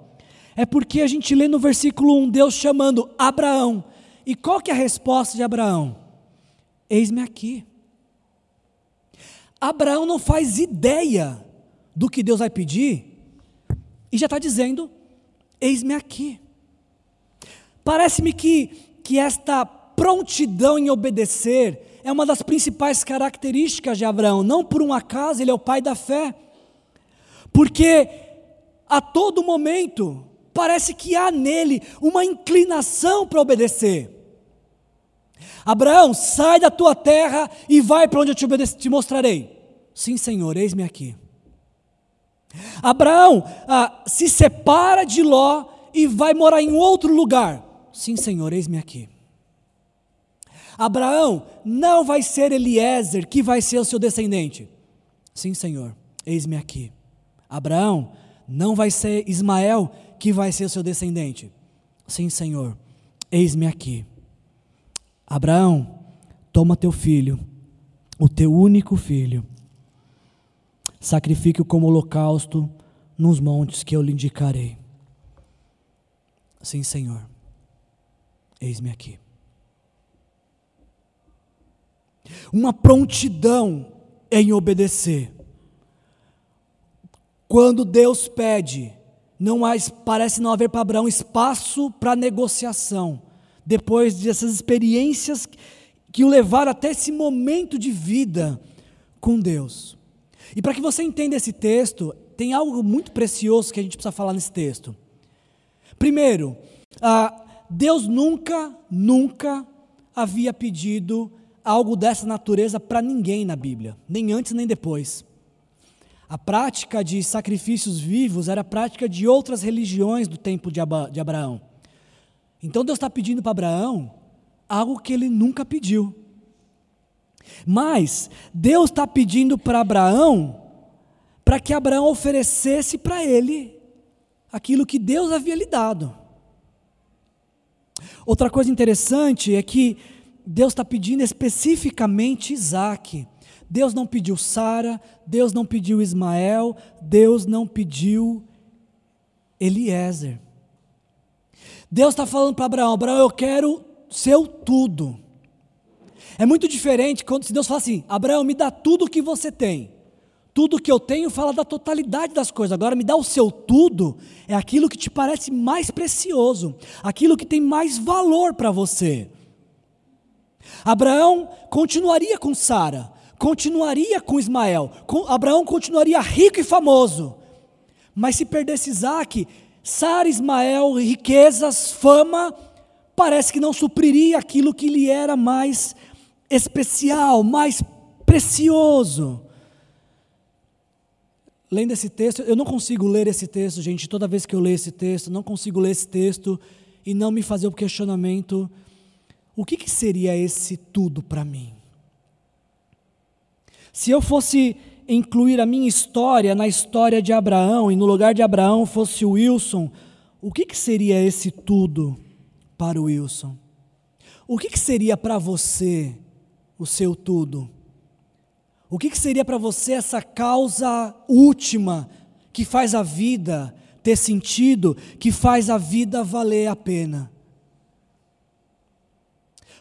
é porque a gente lê no versículo 1 Deus chamando Abraão. E qual que é a resposta de Abraão? Eis-me aqui. Abraão não faz ideia do que Deus vai pedir e já está dizendo: Eis-me aqui. Parece-me que, que esta prontidão em obedecer é uma das principais características de Abraão. Não por um acaso ele é o pai da fé, porque a todo momento parece que há nele uma inclinação para obedecer. Abraão, sai da tua terra e vai para onde eu te, te mostrarei. Sim, Senhor, eis-me aqui. Abraão, ah, se separa de Ló e vai morar em outro lugar. Sim, Senhor, eis-me aqui. Abraão não vai ser Eliezer que vai ser o seu descendente. Sim, Senhor, eis-me aqui. Abraão não vai ser Ismael que vai ser o seu descendente. Sim, Senhor, eis-me aqui. Abraão, toma teu filho, o teu único filho, sacrifique-o como holocausto nos montes que eu lhe indicarei. Sim, Senhor, eis-me aqui. uma prontidão em obedecer. Quando Deus pede, não há, parece não haver para Abraão espaço para negociação. Depois dessas experiências que o levaram até esse momento de vida com Deus. E para que você entenda esse texto, tem algo muito precioso que a gente precisa falar nesse texto. Primeiro, ah, Deus nunca, nunca havia pedido algo dessa natureza para ninguém na Bíblia, nem antes nem depois. A prática de sacrifícios vivos era a prática de outras religiões do tempo de, Abraão. Então Deus está pedindo para Abraão algo que ele nunca pediu. Mas Deus está pedindo para Abraão para que Abraão oferecesse para ele aquilo que Deus havia lhe dado. Outra coisa interessante é que Deus está pedindo especificamente Isaac. Deus não pediu Sara, Deus não pediu Ismael, Deus não pediu Eliezer. Deus está falando para Abraão: Abraão, eu quero seu tudo. É muito diferente quando se Deus fala assim: Abraão, me dá tudo o que você tem. Tudo que eu tenho fala da totalidade das coisas. Agora, me dá o seu tudo, é aquilo que te parece mais precioso, aquilo que tem mais valor para você. Abraão continuaria com Sara, continuaria com Ismael, com, Abraão continuaria rico e famoso. Mas se perdesse Isaac, Sara, Ismael, riquezas, fama, parece que não supriria aquilo que lhe era mais especial, mais precioso. Lendo esse texto, eu não consigo ler esse texto, gente, toda vez que eu leio esse texto, não consigo ler esse texto e não me fazer o questionamento o que, que seria esse tudo para mim? Se eu fosse incluir a minha história na história de Abraão e no lugar de Abraão fosse o Wilson, o que, que seria esse tudo para o Wilson? O que, que seria para você o seu tudo? O que, que seria para você essa causa última que faz a vida ter sentido, que faz a vida valer a pena?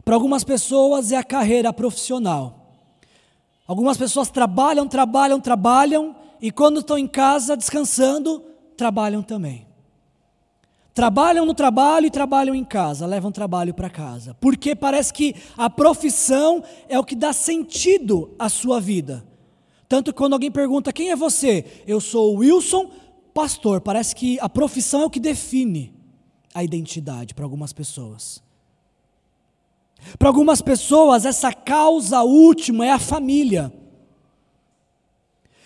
Para algumas pessoas é a carreira profissional. Algumas pessoas trabalham, trabalham, trabalham e quando estão em casa descansando, trabalham também. Trabalham no trabalho e trabalham em casa, levam trabalho para casa. Porque parece que a profissão é o que dá sentido à sua vida. Tanto que quando alguém pergunta quem é você, eu sou Wilson, pastor. Parece que a profissão é o que define a identidade para algumas pessoas. Para algumas pessoas, essa causa última é a família.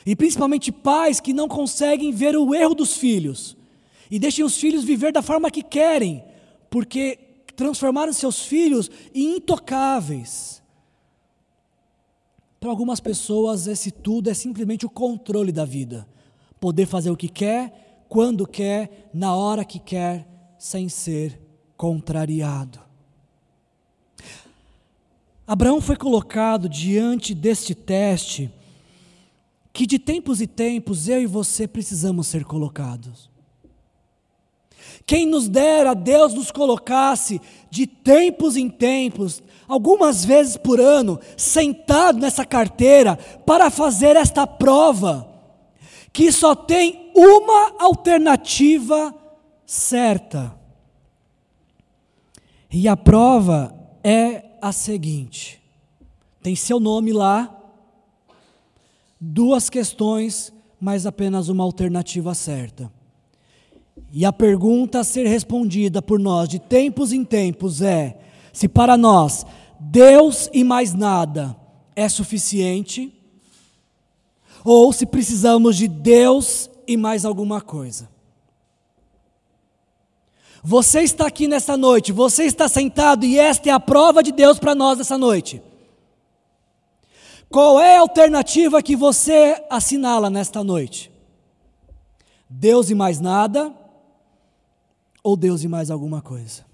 E principalmente pais que não conseguem ver o erro dos filhos e deixam os filhos viver da forma que querem, porque transformaram seus filhos em intocáveis. Para algumas pessoas, esse tudo é simplesmente o controle da vida. Poder fazer o que quer, quando quer, na hora que quer, sem ser contrariado. Abraão foi colocado diante deste teste que de tempos e tempos eu e você precisamos ser colocados. Quem nos dera Deus nos colocasse de tempos em tempos, algumas vezes por ano, sentado nessa carteira para fazer esta prova, que só tem uma alternativa certa. E a prova é a seguinte: tem seu nome lá, duas questões, mas apenas uma alternativa certa. E a pergunta a ser respondida por nós de tempos em tempos é: se para nós Deus e mais nada é suficiente, ou se precisamos de Deus e mais alguma coisa. Você está aqui nessa noite, você está sentado e esta é a prova de Deus para nós essa noite. Qual é a alternativa que você assinala nesta noite? Deus e mais nada? Ou Deus e mais alguma coisa?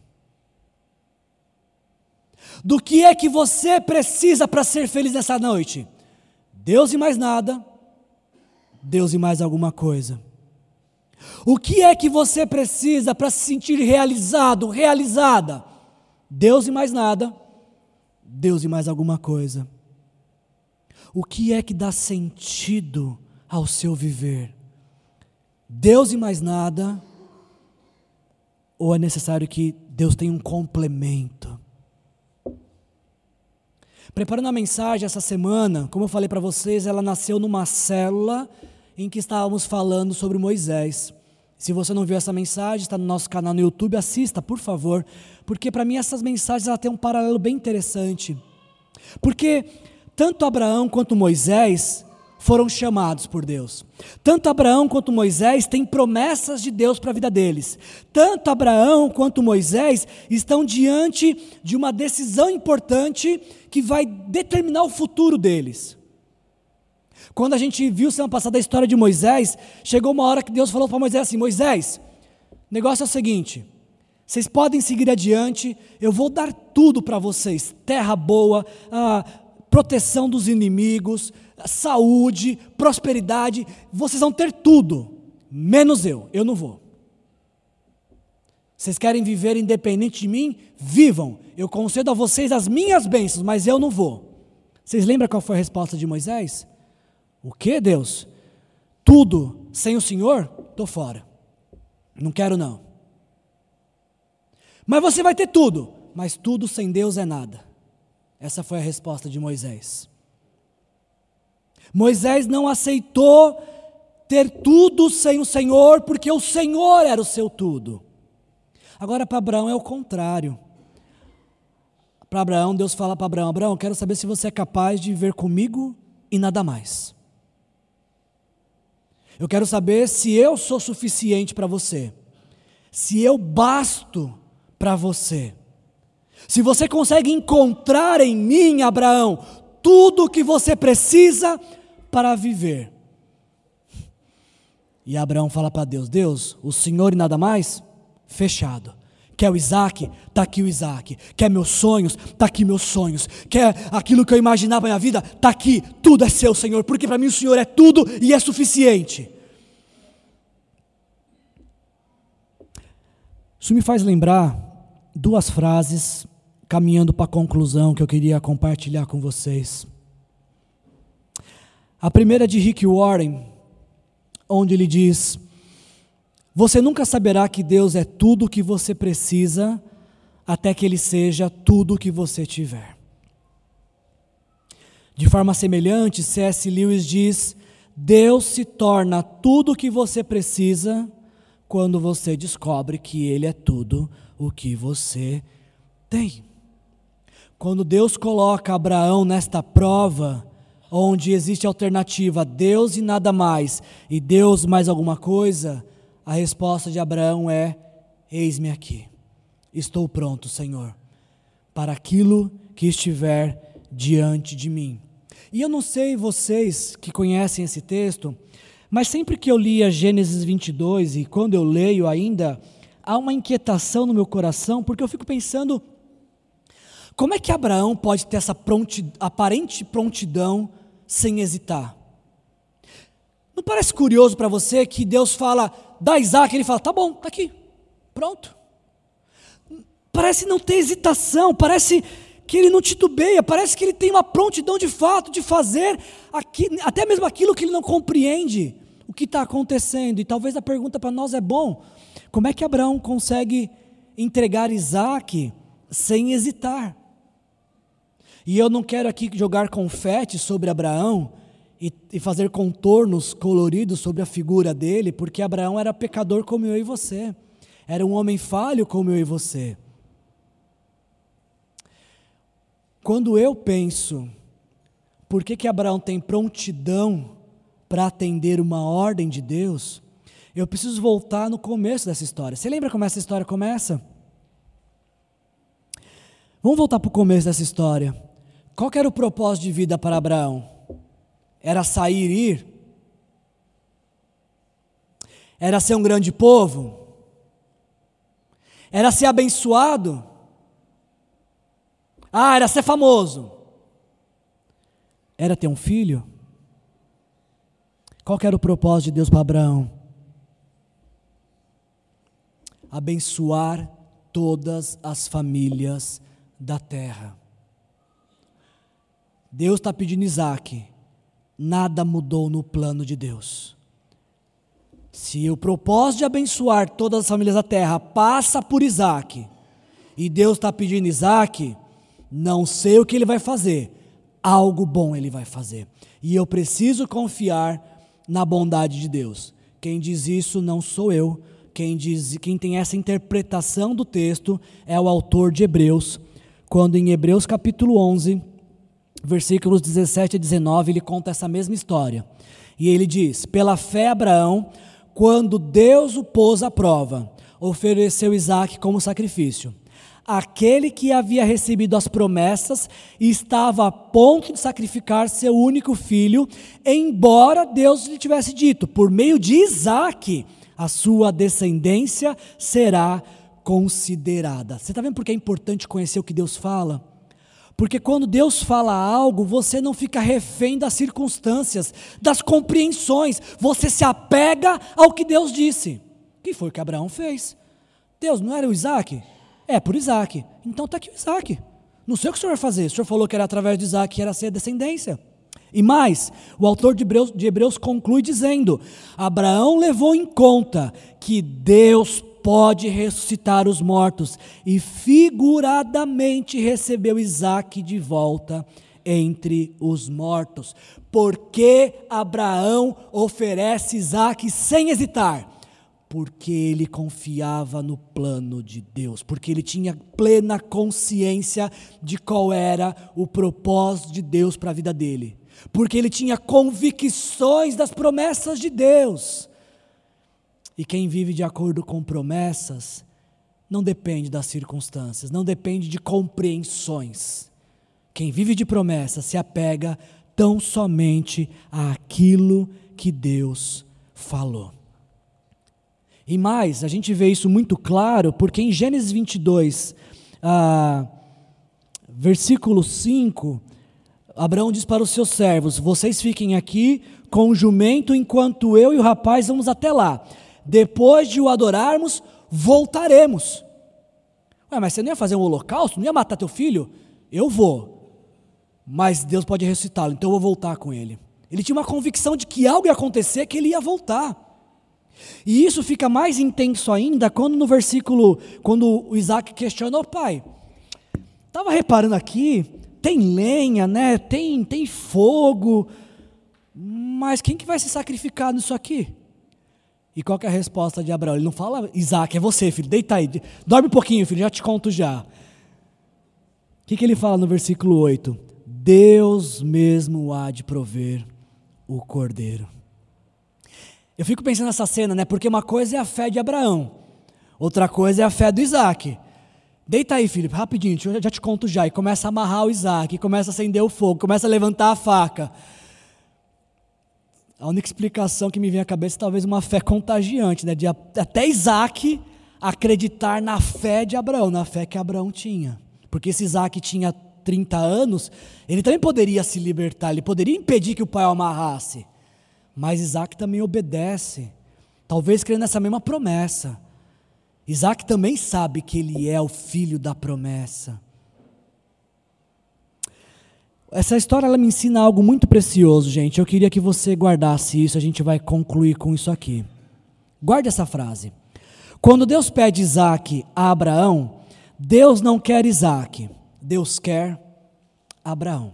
Do que é que você precisa para ser feliz nessa noite? Deus e mais nada? Deus e mais alguma coisa? O que é que você precisa para se sentir realizado, realizada? Deus e mais nada, Deus e mais alguma coisa. O que é que dá sentido ao seu viver? Deus e mais nada? Ou é necessário que Deus tenha um complemento? Preparando a mensagem essa semana, como eu falei para vocês, ela nasceu numa célula em que estávamos falando sobre Moisés. Se você não viu essa mensagem, está no nosso canal no YouTube, assista, por favor, porque para mim essas mensagens têm um paralelo bem interessante. Porque tanto Abraão quanto Moisés foram chamados por Deus. Tanto Abraão quanto Moisés têm promessas de Deus para a vida deles. Tanto Abraão quanto Moisés estão diante de uma decisão importante que vai determinar o futuro deles. Quando a gente viu semana passada a história de Moisés, chegou uma hora que Deus falou para Moisés assim: Moisés, o negócio é o seguinte, vocês podem seguir adiante, eu vou dar tudo para vocês: terra boa, proteção dos inimigos, saúde, prosperidade, vocês vão ter tudo, menos eu, eu não vou. Vocês querem viver independente de mim? Vivam. Eu concedo a vocês as minhas bênçãos, mas eu não vou. Vocês lembram qual foi a resposta de Moisés? O que, Deus? Tudo sem o Senhor? Estou fora. Não quero, não. Mas você vai ter tudo, mas tudo sem Deus é nada. Essa foi a resposta de Moisés. Moisés não aceitou ter tudo sem o Senhor, porque o Senhor era o seu tudo. Agora, para Abraão é o contrário. Para Abraão, Deus fala para Abraão: Abraão, quero saber se você é capaz de viver comigo e nada mais. Eu quero saber se eu sou suficiente para você, se eu basto para você. Se você consegue encontrar em mim, Abraão, tudo o que você precisa para viver. E Abraão fala para Deus: Deus, o Senhor e nada mais? Fechado. Quer o Isaac? Está aqui o Isaac. Quer meus sonhos? Está aqui meus sonhos. Quer aquilo que eu imaginava na minha vida? Está aqui. Tudo é seu, Senhor, porque para mim o Senhor é tudo e é suficiente. Isso me faz lembrar duas frases, caminhando para a conclusão, que eu queria compartilhar com vocês. A primeira é de Rick Warren, onde ele diz: Você nunca saberá que Deus é tudo o que você precisa, até que Ele seja tudo o que você tiver. De forma semelhante, C.S. Lewis diz: Deus se torna tudo o que você precisa quando você descobre que Ele é tudo o que você tem. Quando Deus coloca Abraão nesta prova, onde existe alternativa Deus e nada mais, e Deus mais alguma coisa, a resposta de Abraão é: Eis-me aqui, estou pronto, Senhor, para aquilo que estiver diante de mim. E eu não sei vocês que conhecem esse texto, mas sempre que eu lia Gênesis 22 e quando eu leio ainda, há uma inquietação no meu coração, porque eu fico pensando como é que Abraão pode ter essa pronti, aparente prontidão sem hesitar? Não parece curioso para você que Deus fala, dá Isaac, ele fala, tá bom, tá aqui, pronto. Parece não ter hesitação, parece que ele não titubeia, parece que ele tem uma prontidão de fato de fazer aqui, até mesmo aquilo que ele não compreende, o que está acontecendo. E talvez a pergunta para nós é: bom, como é que Abraão consegue entregar Isaac sem hesitar? E eu não quero aqui jogar confete sobre Abraão e, e fazer contornos coloridos sobre a figura dele, porque Abraão era pecador como eu e você, era um homem falho como eu e você. Quando eu penso, por que, que Abraão tem prontidão para atender uma ordem de Deus, eu preciso voltar no começo dessa história. Você lembra como essa história começa? Vamos voltar para o começo dessa história. Qual era o propósito de vida para Abraão? Era sair e ir? Era ser um grande povo? Era ser abençoado? Ah, era ser famoso. Era ter um filho. Qual era o propósito de Deus para Abraão? Abençoar todas as famílias da terra. Deus está pedindo Isaac. Nada mudou no plano de Deus. Se o propósito de abençoar todas as famílias da terra passa por Isaac, e Deus está pedindo Isaac, não sei o que ele vai fazer, algo bom ele vai fazer. E eu preciso confiar na bondade de Deus. Quem diz isso não sou eu. Quem, diz, quem tem essa interpretação do texto é o autor de Hebreus, quando em Hebreus capítulo 11, versículos 17 a 19, ele conta essa mesma história. E ele diz: Pela fé, Abraão, quando Deus o pôs à prova, ofereceu Isaac como sacrifício aquele que havia recebido as promessas estava a ponto de sacrificar seu único filho, embora Deus lhe tivesse dito: por meio de Isaac, a sua descendência será considerada. Você está vendo por que é importante conhecer o que Deus fala? Porque quando Deus fala algo, você não fica refém das circunstâncias, das compreensões, você se apega ao que Deus disse. Que foi o que Abraão fez. Deus não era o Isaac? É por Isaac. Então está aqui o Isaac. Não sei o que o senhor vai fazer. O senhor falou que era através de Isaac que era ser descendência. E mais, o autor de Hebreus, de Hebreus conclui dizendo: Abraão levou em conta que Deus pode ressuscitar os mortos e figuradamente recebeu Isaac de volta entre os mortos. Porque Abraão oferece Isaac sem hesitar? porque ele confiava no plano de Deus, porque ele tinha plena consciência de qual era o propósito de Deus para a vida dele, porque ele tinha convicções das promessas de Deus. E quem vive de acordo com promessas, não depende das circunstâncias, não depende de compreensões. Quem vive de promessas se apega tão somente àquilo que Deus falou. E mais, a gente vê isso muito claro, porque em Gênesis 22, ah, versículo 5, Abraão diz para os seus servos: Vocês fiquem aqui com o jumento, enquanto eu e o rapaz vamos até lá. Depois de o adorarmos, voltaremos. Ué, mas você não ia fazer um holocausto? Não ia matar teu filho? Eu vou. Mas Deus pode ressuscitá-lo, então eu vou voltar com ele. Ele tinha uma convicção de que algo ia acontecer, que ele ia voltar. E isso fica mais intenso ainda quando no versículo, quando o Isaac questiona o pai. Estava reparando aqui, tem lenha, né? Tem, tem fogo, mas quem que vai se sacrificar nisso aqui? E qual é a resposta de Abraão? Ele não fala, Isaac, é você, filho, deita aí. Dorme um pouquinho, filho, já te conto já. O que, que ele fala no versículo 8? Deus mesmo há de prover o cordeiro. Eu fico pensando nessa cena, né? Porque uma coisa é a fé de Abraão, outra coisa é a fé do Isaac. Deita aí, filho, rapidinho, eu já te conto já. E começa a amarrar o Isaac, começa a acender o fogo, começa a levantar a faca. A única explicação que me vem à cabeça é talvez uma fé contagiante, né? De até Isaac acreditar na fé de Abraão, na fé que Abraão tinha. Porque se Isaac tinha 30 anos, ele também poderia se libertar, ele poderia impedir que o pai o amarrasse. Mas Isaac também obedece, talvez crendo nessa mesma promessa. Isaac também sabe que ele é o filho da promessa. Essa história ela me ensina algo muito precioso, gente. Eu queria que você guardasse isso, a gente vai concluir com isso aqui. Guarde essa frase. Quando Deus pede Isaac a Abraão, Deus não quer Isaac, Deus quer Abraão.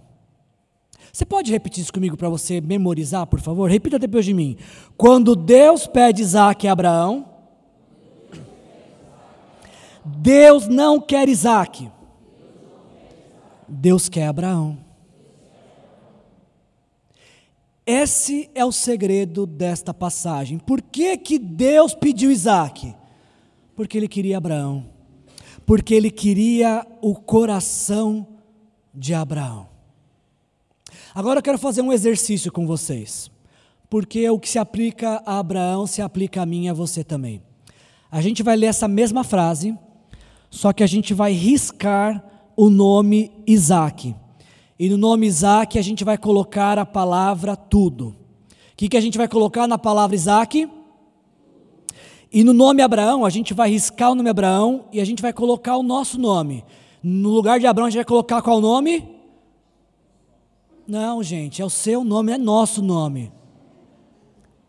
Você pode repetir isso comigo para você memorizar, por favor? Repita depois de mim. Quando Deus pede Isaac a Abraão, Deus não quer Isaac, Deus quer Abraão. Esse é o segredo desta passagem. Por que, que Deus pediu Isaac? Porque ele queria Abraão. Porque ele queria o coração de Abraão. Agora eu quero fazer um exercício com vocês. Porque o que se aplica a Abraão se aplica a mim e a você também. A gente vai ler essa mesma frase, só que a gente vai riscar o nome Isaac. E no nome Isaac a gente vai colocar a palavra tudo. O que, que a gente vai colocar na palavra Isaac? E no nome Abraão, a gente vai riscar o nome Abraão e a gente vai colocar o nosso nome. No lugar de Abraão, a gente vai colocar qual nome? Não, gente, é o seu nome, é nosso nome.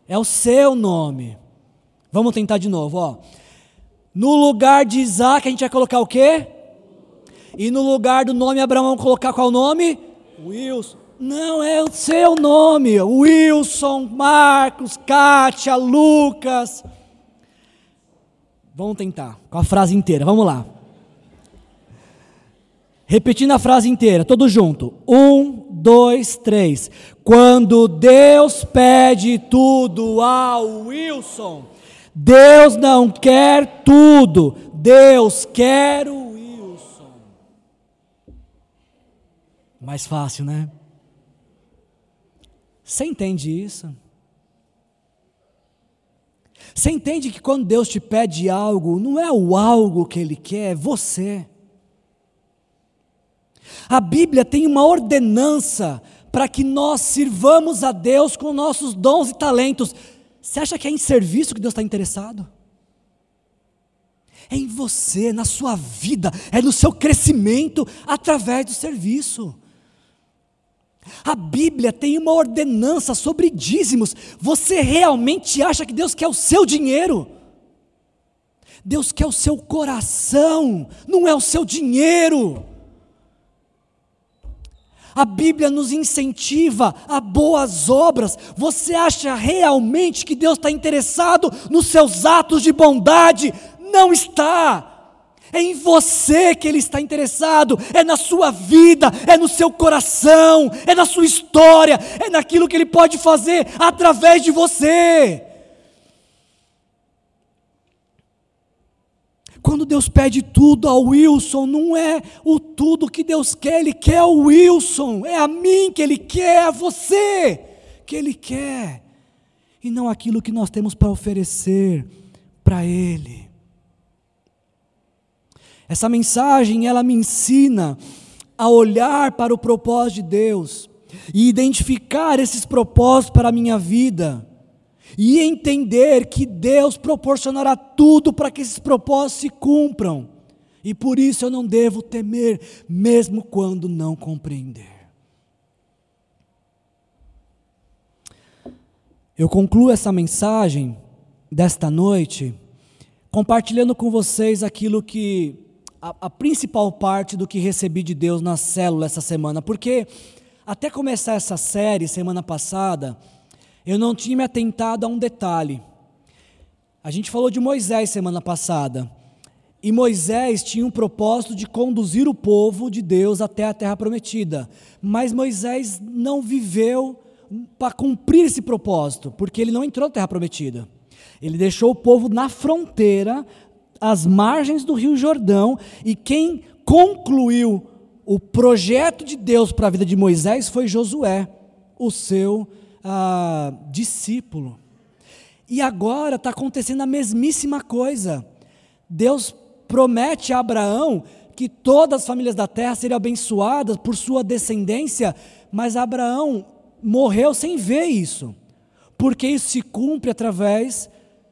É o seu nome. Vamos tentar de novo, ó. No lugar de Isaac, a gente vai colocar o quê? E no lugar do nome Abraão, colocar qual nome? Wilson. Não, é o seu nome. Wilson, Marcos, Kátia, Lucas. Vamos tentar, com a frase inteira. Vamos lá. Repetindo a frase inteira, todo junto. Um, dois, três. Quando Deus pede tudo ao Wilson, Deus não quer tudo, Deus quer o Mais fácil, né? Você entende isso? Você entende que quando Deus te pede algo, não é o algo que Ele quer, é você. A Bíblia tem uma ordenança para que nós sirvamos a Deus com nossos dons e talentos. Você acha que é em serviço que Deus está interessado? É em você, na sua vida, é no seu crescimento através do serviço. A Bíblia tem uma ordenança sobre dízimos. Você realmente acha que Deus quer o seu dinheiro? Deus quer o seu coração, não é o seu dinheiro. A Bíblia nos incentiva a boas obras. Você acha realmente que Deus está interessado nos seus atos de bondade? Não está. É em você que Ele está interessado, é na sua vida, é no seu coração, é na sua história, é naquilo que Ele pode fazer através de você. Quando Deus pede tudo ao Wilson, não é o tudo que Deus quer, Ele quer o Wilson, é a mim que Ele quer, a você que Ele quer, e não aquilo que nós temos para oferecer para Ele. Essa mensagem, ela me ensina a olhar para o propósito de Deus e identificar esses propósitos para a minha vida e entender que Deus proporcionará tudo para que esses propósitos se cumpram. E por isso eu não devo temer, mesmo quando não compreender. Eu concluo essa mensagem desta noite compartilhando com vocês aquilo que a, a principal parte do que recebi de Deus na célula essa semana, porque até começar essa série semana passada, eu não tinha me atentado a um detalhe. A gente falou de Moisés semana passada. E Moisés tinha um propósito de conduzir o povo de Deus até a terra prometida. Mas Moisés não viveu para cumprir esse propósito, porque ele não entrou na terra prometida. Ele deixou o povo na fronteira, às margens do Rio Jordão, e quem concluiu o projeto de Deus para a vida de Moisés foi Josué, o seu ah, discípulo. E agora está acontecendo a mesmíssima coisa. Deus promete a Abraão que todas as famílias da terra seriam abençoadas por sua descendência, mas Abraão morreu sem ver isso, porque isso se cumpre através,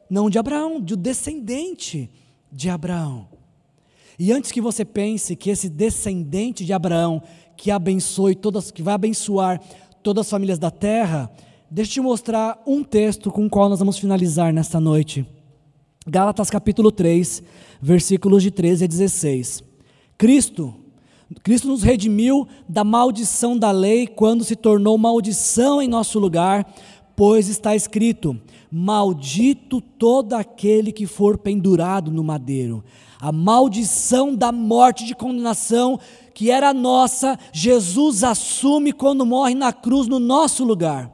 não de Abraão, de um descendente de Abraão. E antes que você pense que esse descendente de Abraão, que abençoe todas, que vai abençoar todas as famílias da terra, Deixa eu te mostrar um texto com o qual nós vamos finalizar nesta noite. Gálatas capítulo 3, versículos de 13 a 16. Cristo, Cristo nos redimiu da maldição da lei quando se tornou maldição em nosso lugar, pois está escrito: Maldito todo aquele que for pendurado no madeiro. A maldição da morte de condenação que era nossa, Jesus assume quando morre na cruz no nosso lugar.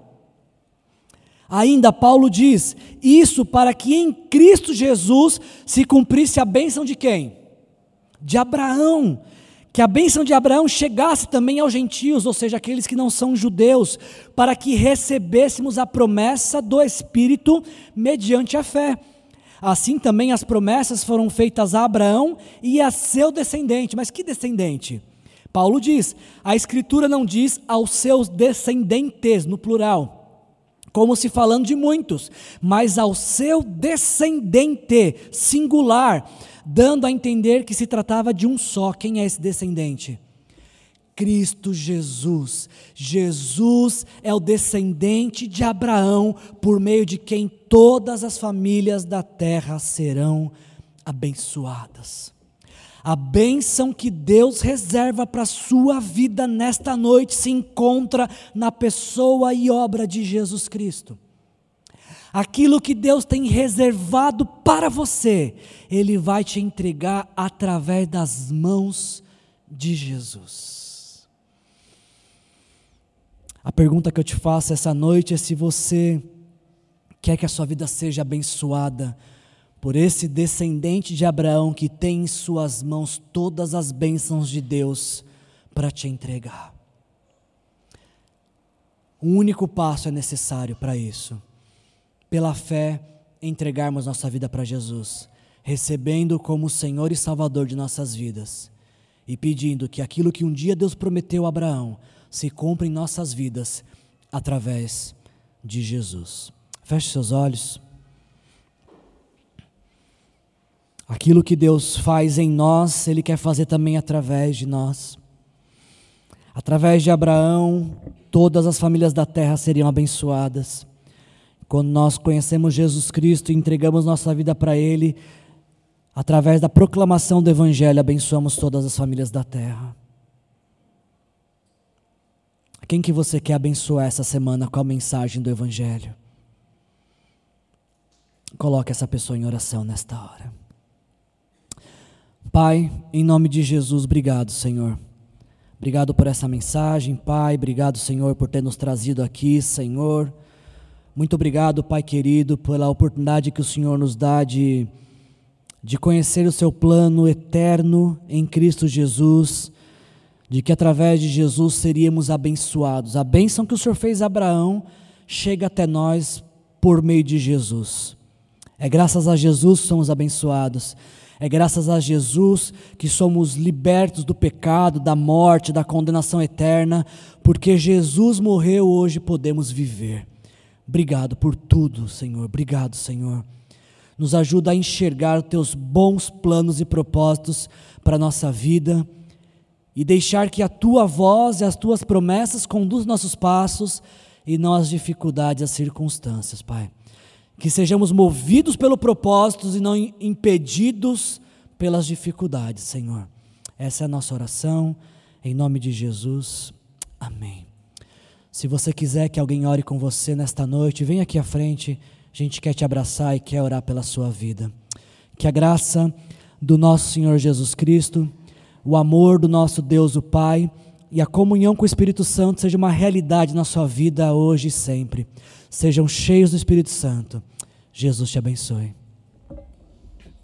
Ainda Paulo diz: Isso para que em Cristo Jesus se cumprisse a bênção de quem? De Abraão. Que a bênção de Abraão chegasse também aos gentios, ou seja, aqueles que não são judeus, para que recebêssemos a promessa do Espírito mediante a fé. Assim também as promessas foram feitas a Abraão e a seu descendente. Mas que descendente? Paulo diz: a Escritura não diz aos seus descendentes, no plural como se falando de muitos, mas ao seu descendente singular, dando a entender que se tratava de um só. Quem é esse descendente? Cristo Jesus. Jesus é o descendente de Abraão, por meio de quem todas as famílias da terra serão abençoadas. A bênção que Deus reserva para a sua vida nesta noite se encontra na pessoa e obra de Jesus Cristo. Aquilo que Deus tem reservado para você, Ele vai te entregar através das mãos de Jesus. A pergunta que eu te faço essa noite é se você quer que a sua vida seja abençoada por esse descendente de Abraão que tem em suas mãos todas as bênçãos de Deus para te entregar. Um único passo é necessário para isso. Pela fé, entregarmos nossa vida para Jesus, recebendo como Senhor e Salvador de nossas vidas e pedindo que aquilo que um dia Deus prometeu a Abraão se cumpra em nossas vidas através de Jesus. Feche seus olhos. Aquilo que Deus faz em nós, Ele quer fazer também através de nós. Através de Abraão, todas as famílias da terra seriam abençoadas. Quando nós conhecemos Jesus Cristo e entregamos nossa vida para Ele, através da proclamação do Evangelho, abençoamos todas as famílias da terra. Quem que você quer abençoar essa semana com a mensagem do Evangelho? Coloque essa pessoa em oração nesta hora. Pai, em nome de Jesus, obrigado, Senhor. Obrigado por essa mensagem, Pai. Obrigado, Senhor, por ter nos trazido aqui, Senhor. Muito obrigado, Pai querido, pela oportunidade que o Senhor nos dá de, de conhecer o seu plano eterno em Cristo Jesus, de que através de Jesus seríamos abençoados. A bênção que o Senhor fez a Abraão chega até nós por meio de Jesus. É graças a Jesus que somos abençoados. É graças a Jesus que somos libertos do pecado, da morte, da condenação eterna, porque Jesus morreu, hoje podemos viver. Obrigado por tudo, Senhor. Obrigado, Senhor. Nos ajuda a enxergar teus bons planos e propósitos para a nossa vida e deixar que a tua voz e as tuas promessas conduzam nossos passos e não as dificuldades as circunstâncias, Pai que sejamos movidos pelo propósito e não impedidos pelas dificuldades, Senhor. Essa é a nossa oração, em nome de Jesus. Amém. Se você quiser que alguém ore com você nesta noite, vem aqui à frente, A gente quer te abraçar e quer orar pela sua vida. Que a graça do nosso Senhor Jesus Cristo, o amor do nosso Deus, o Pai, e a comunhão com o Espírito Santo seja uma realidade na sua vida hoje e sempre. Sejam cheios do Espírito Santo. Jesus te abençoe.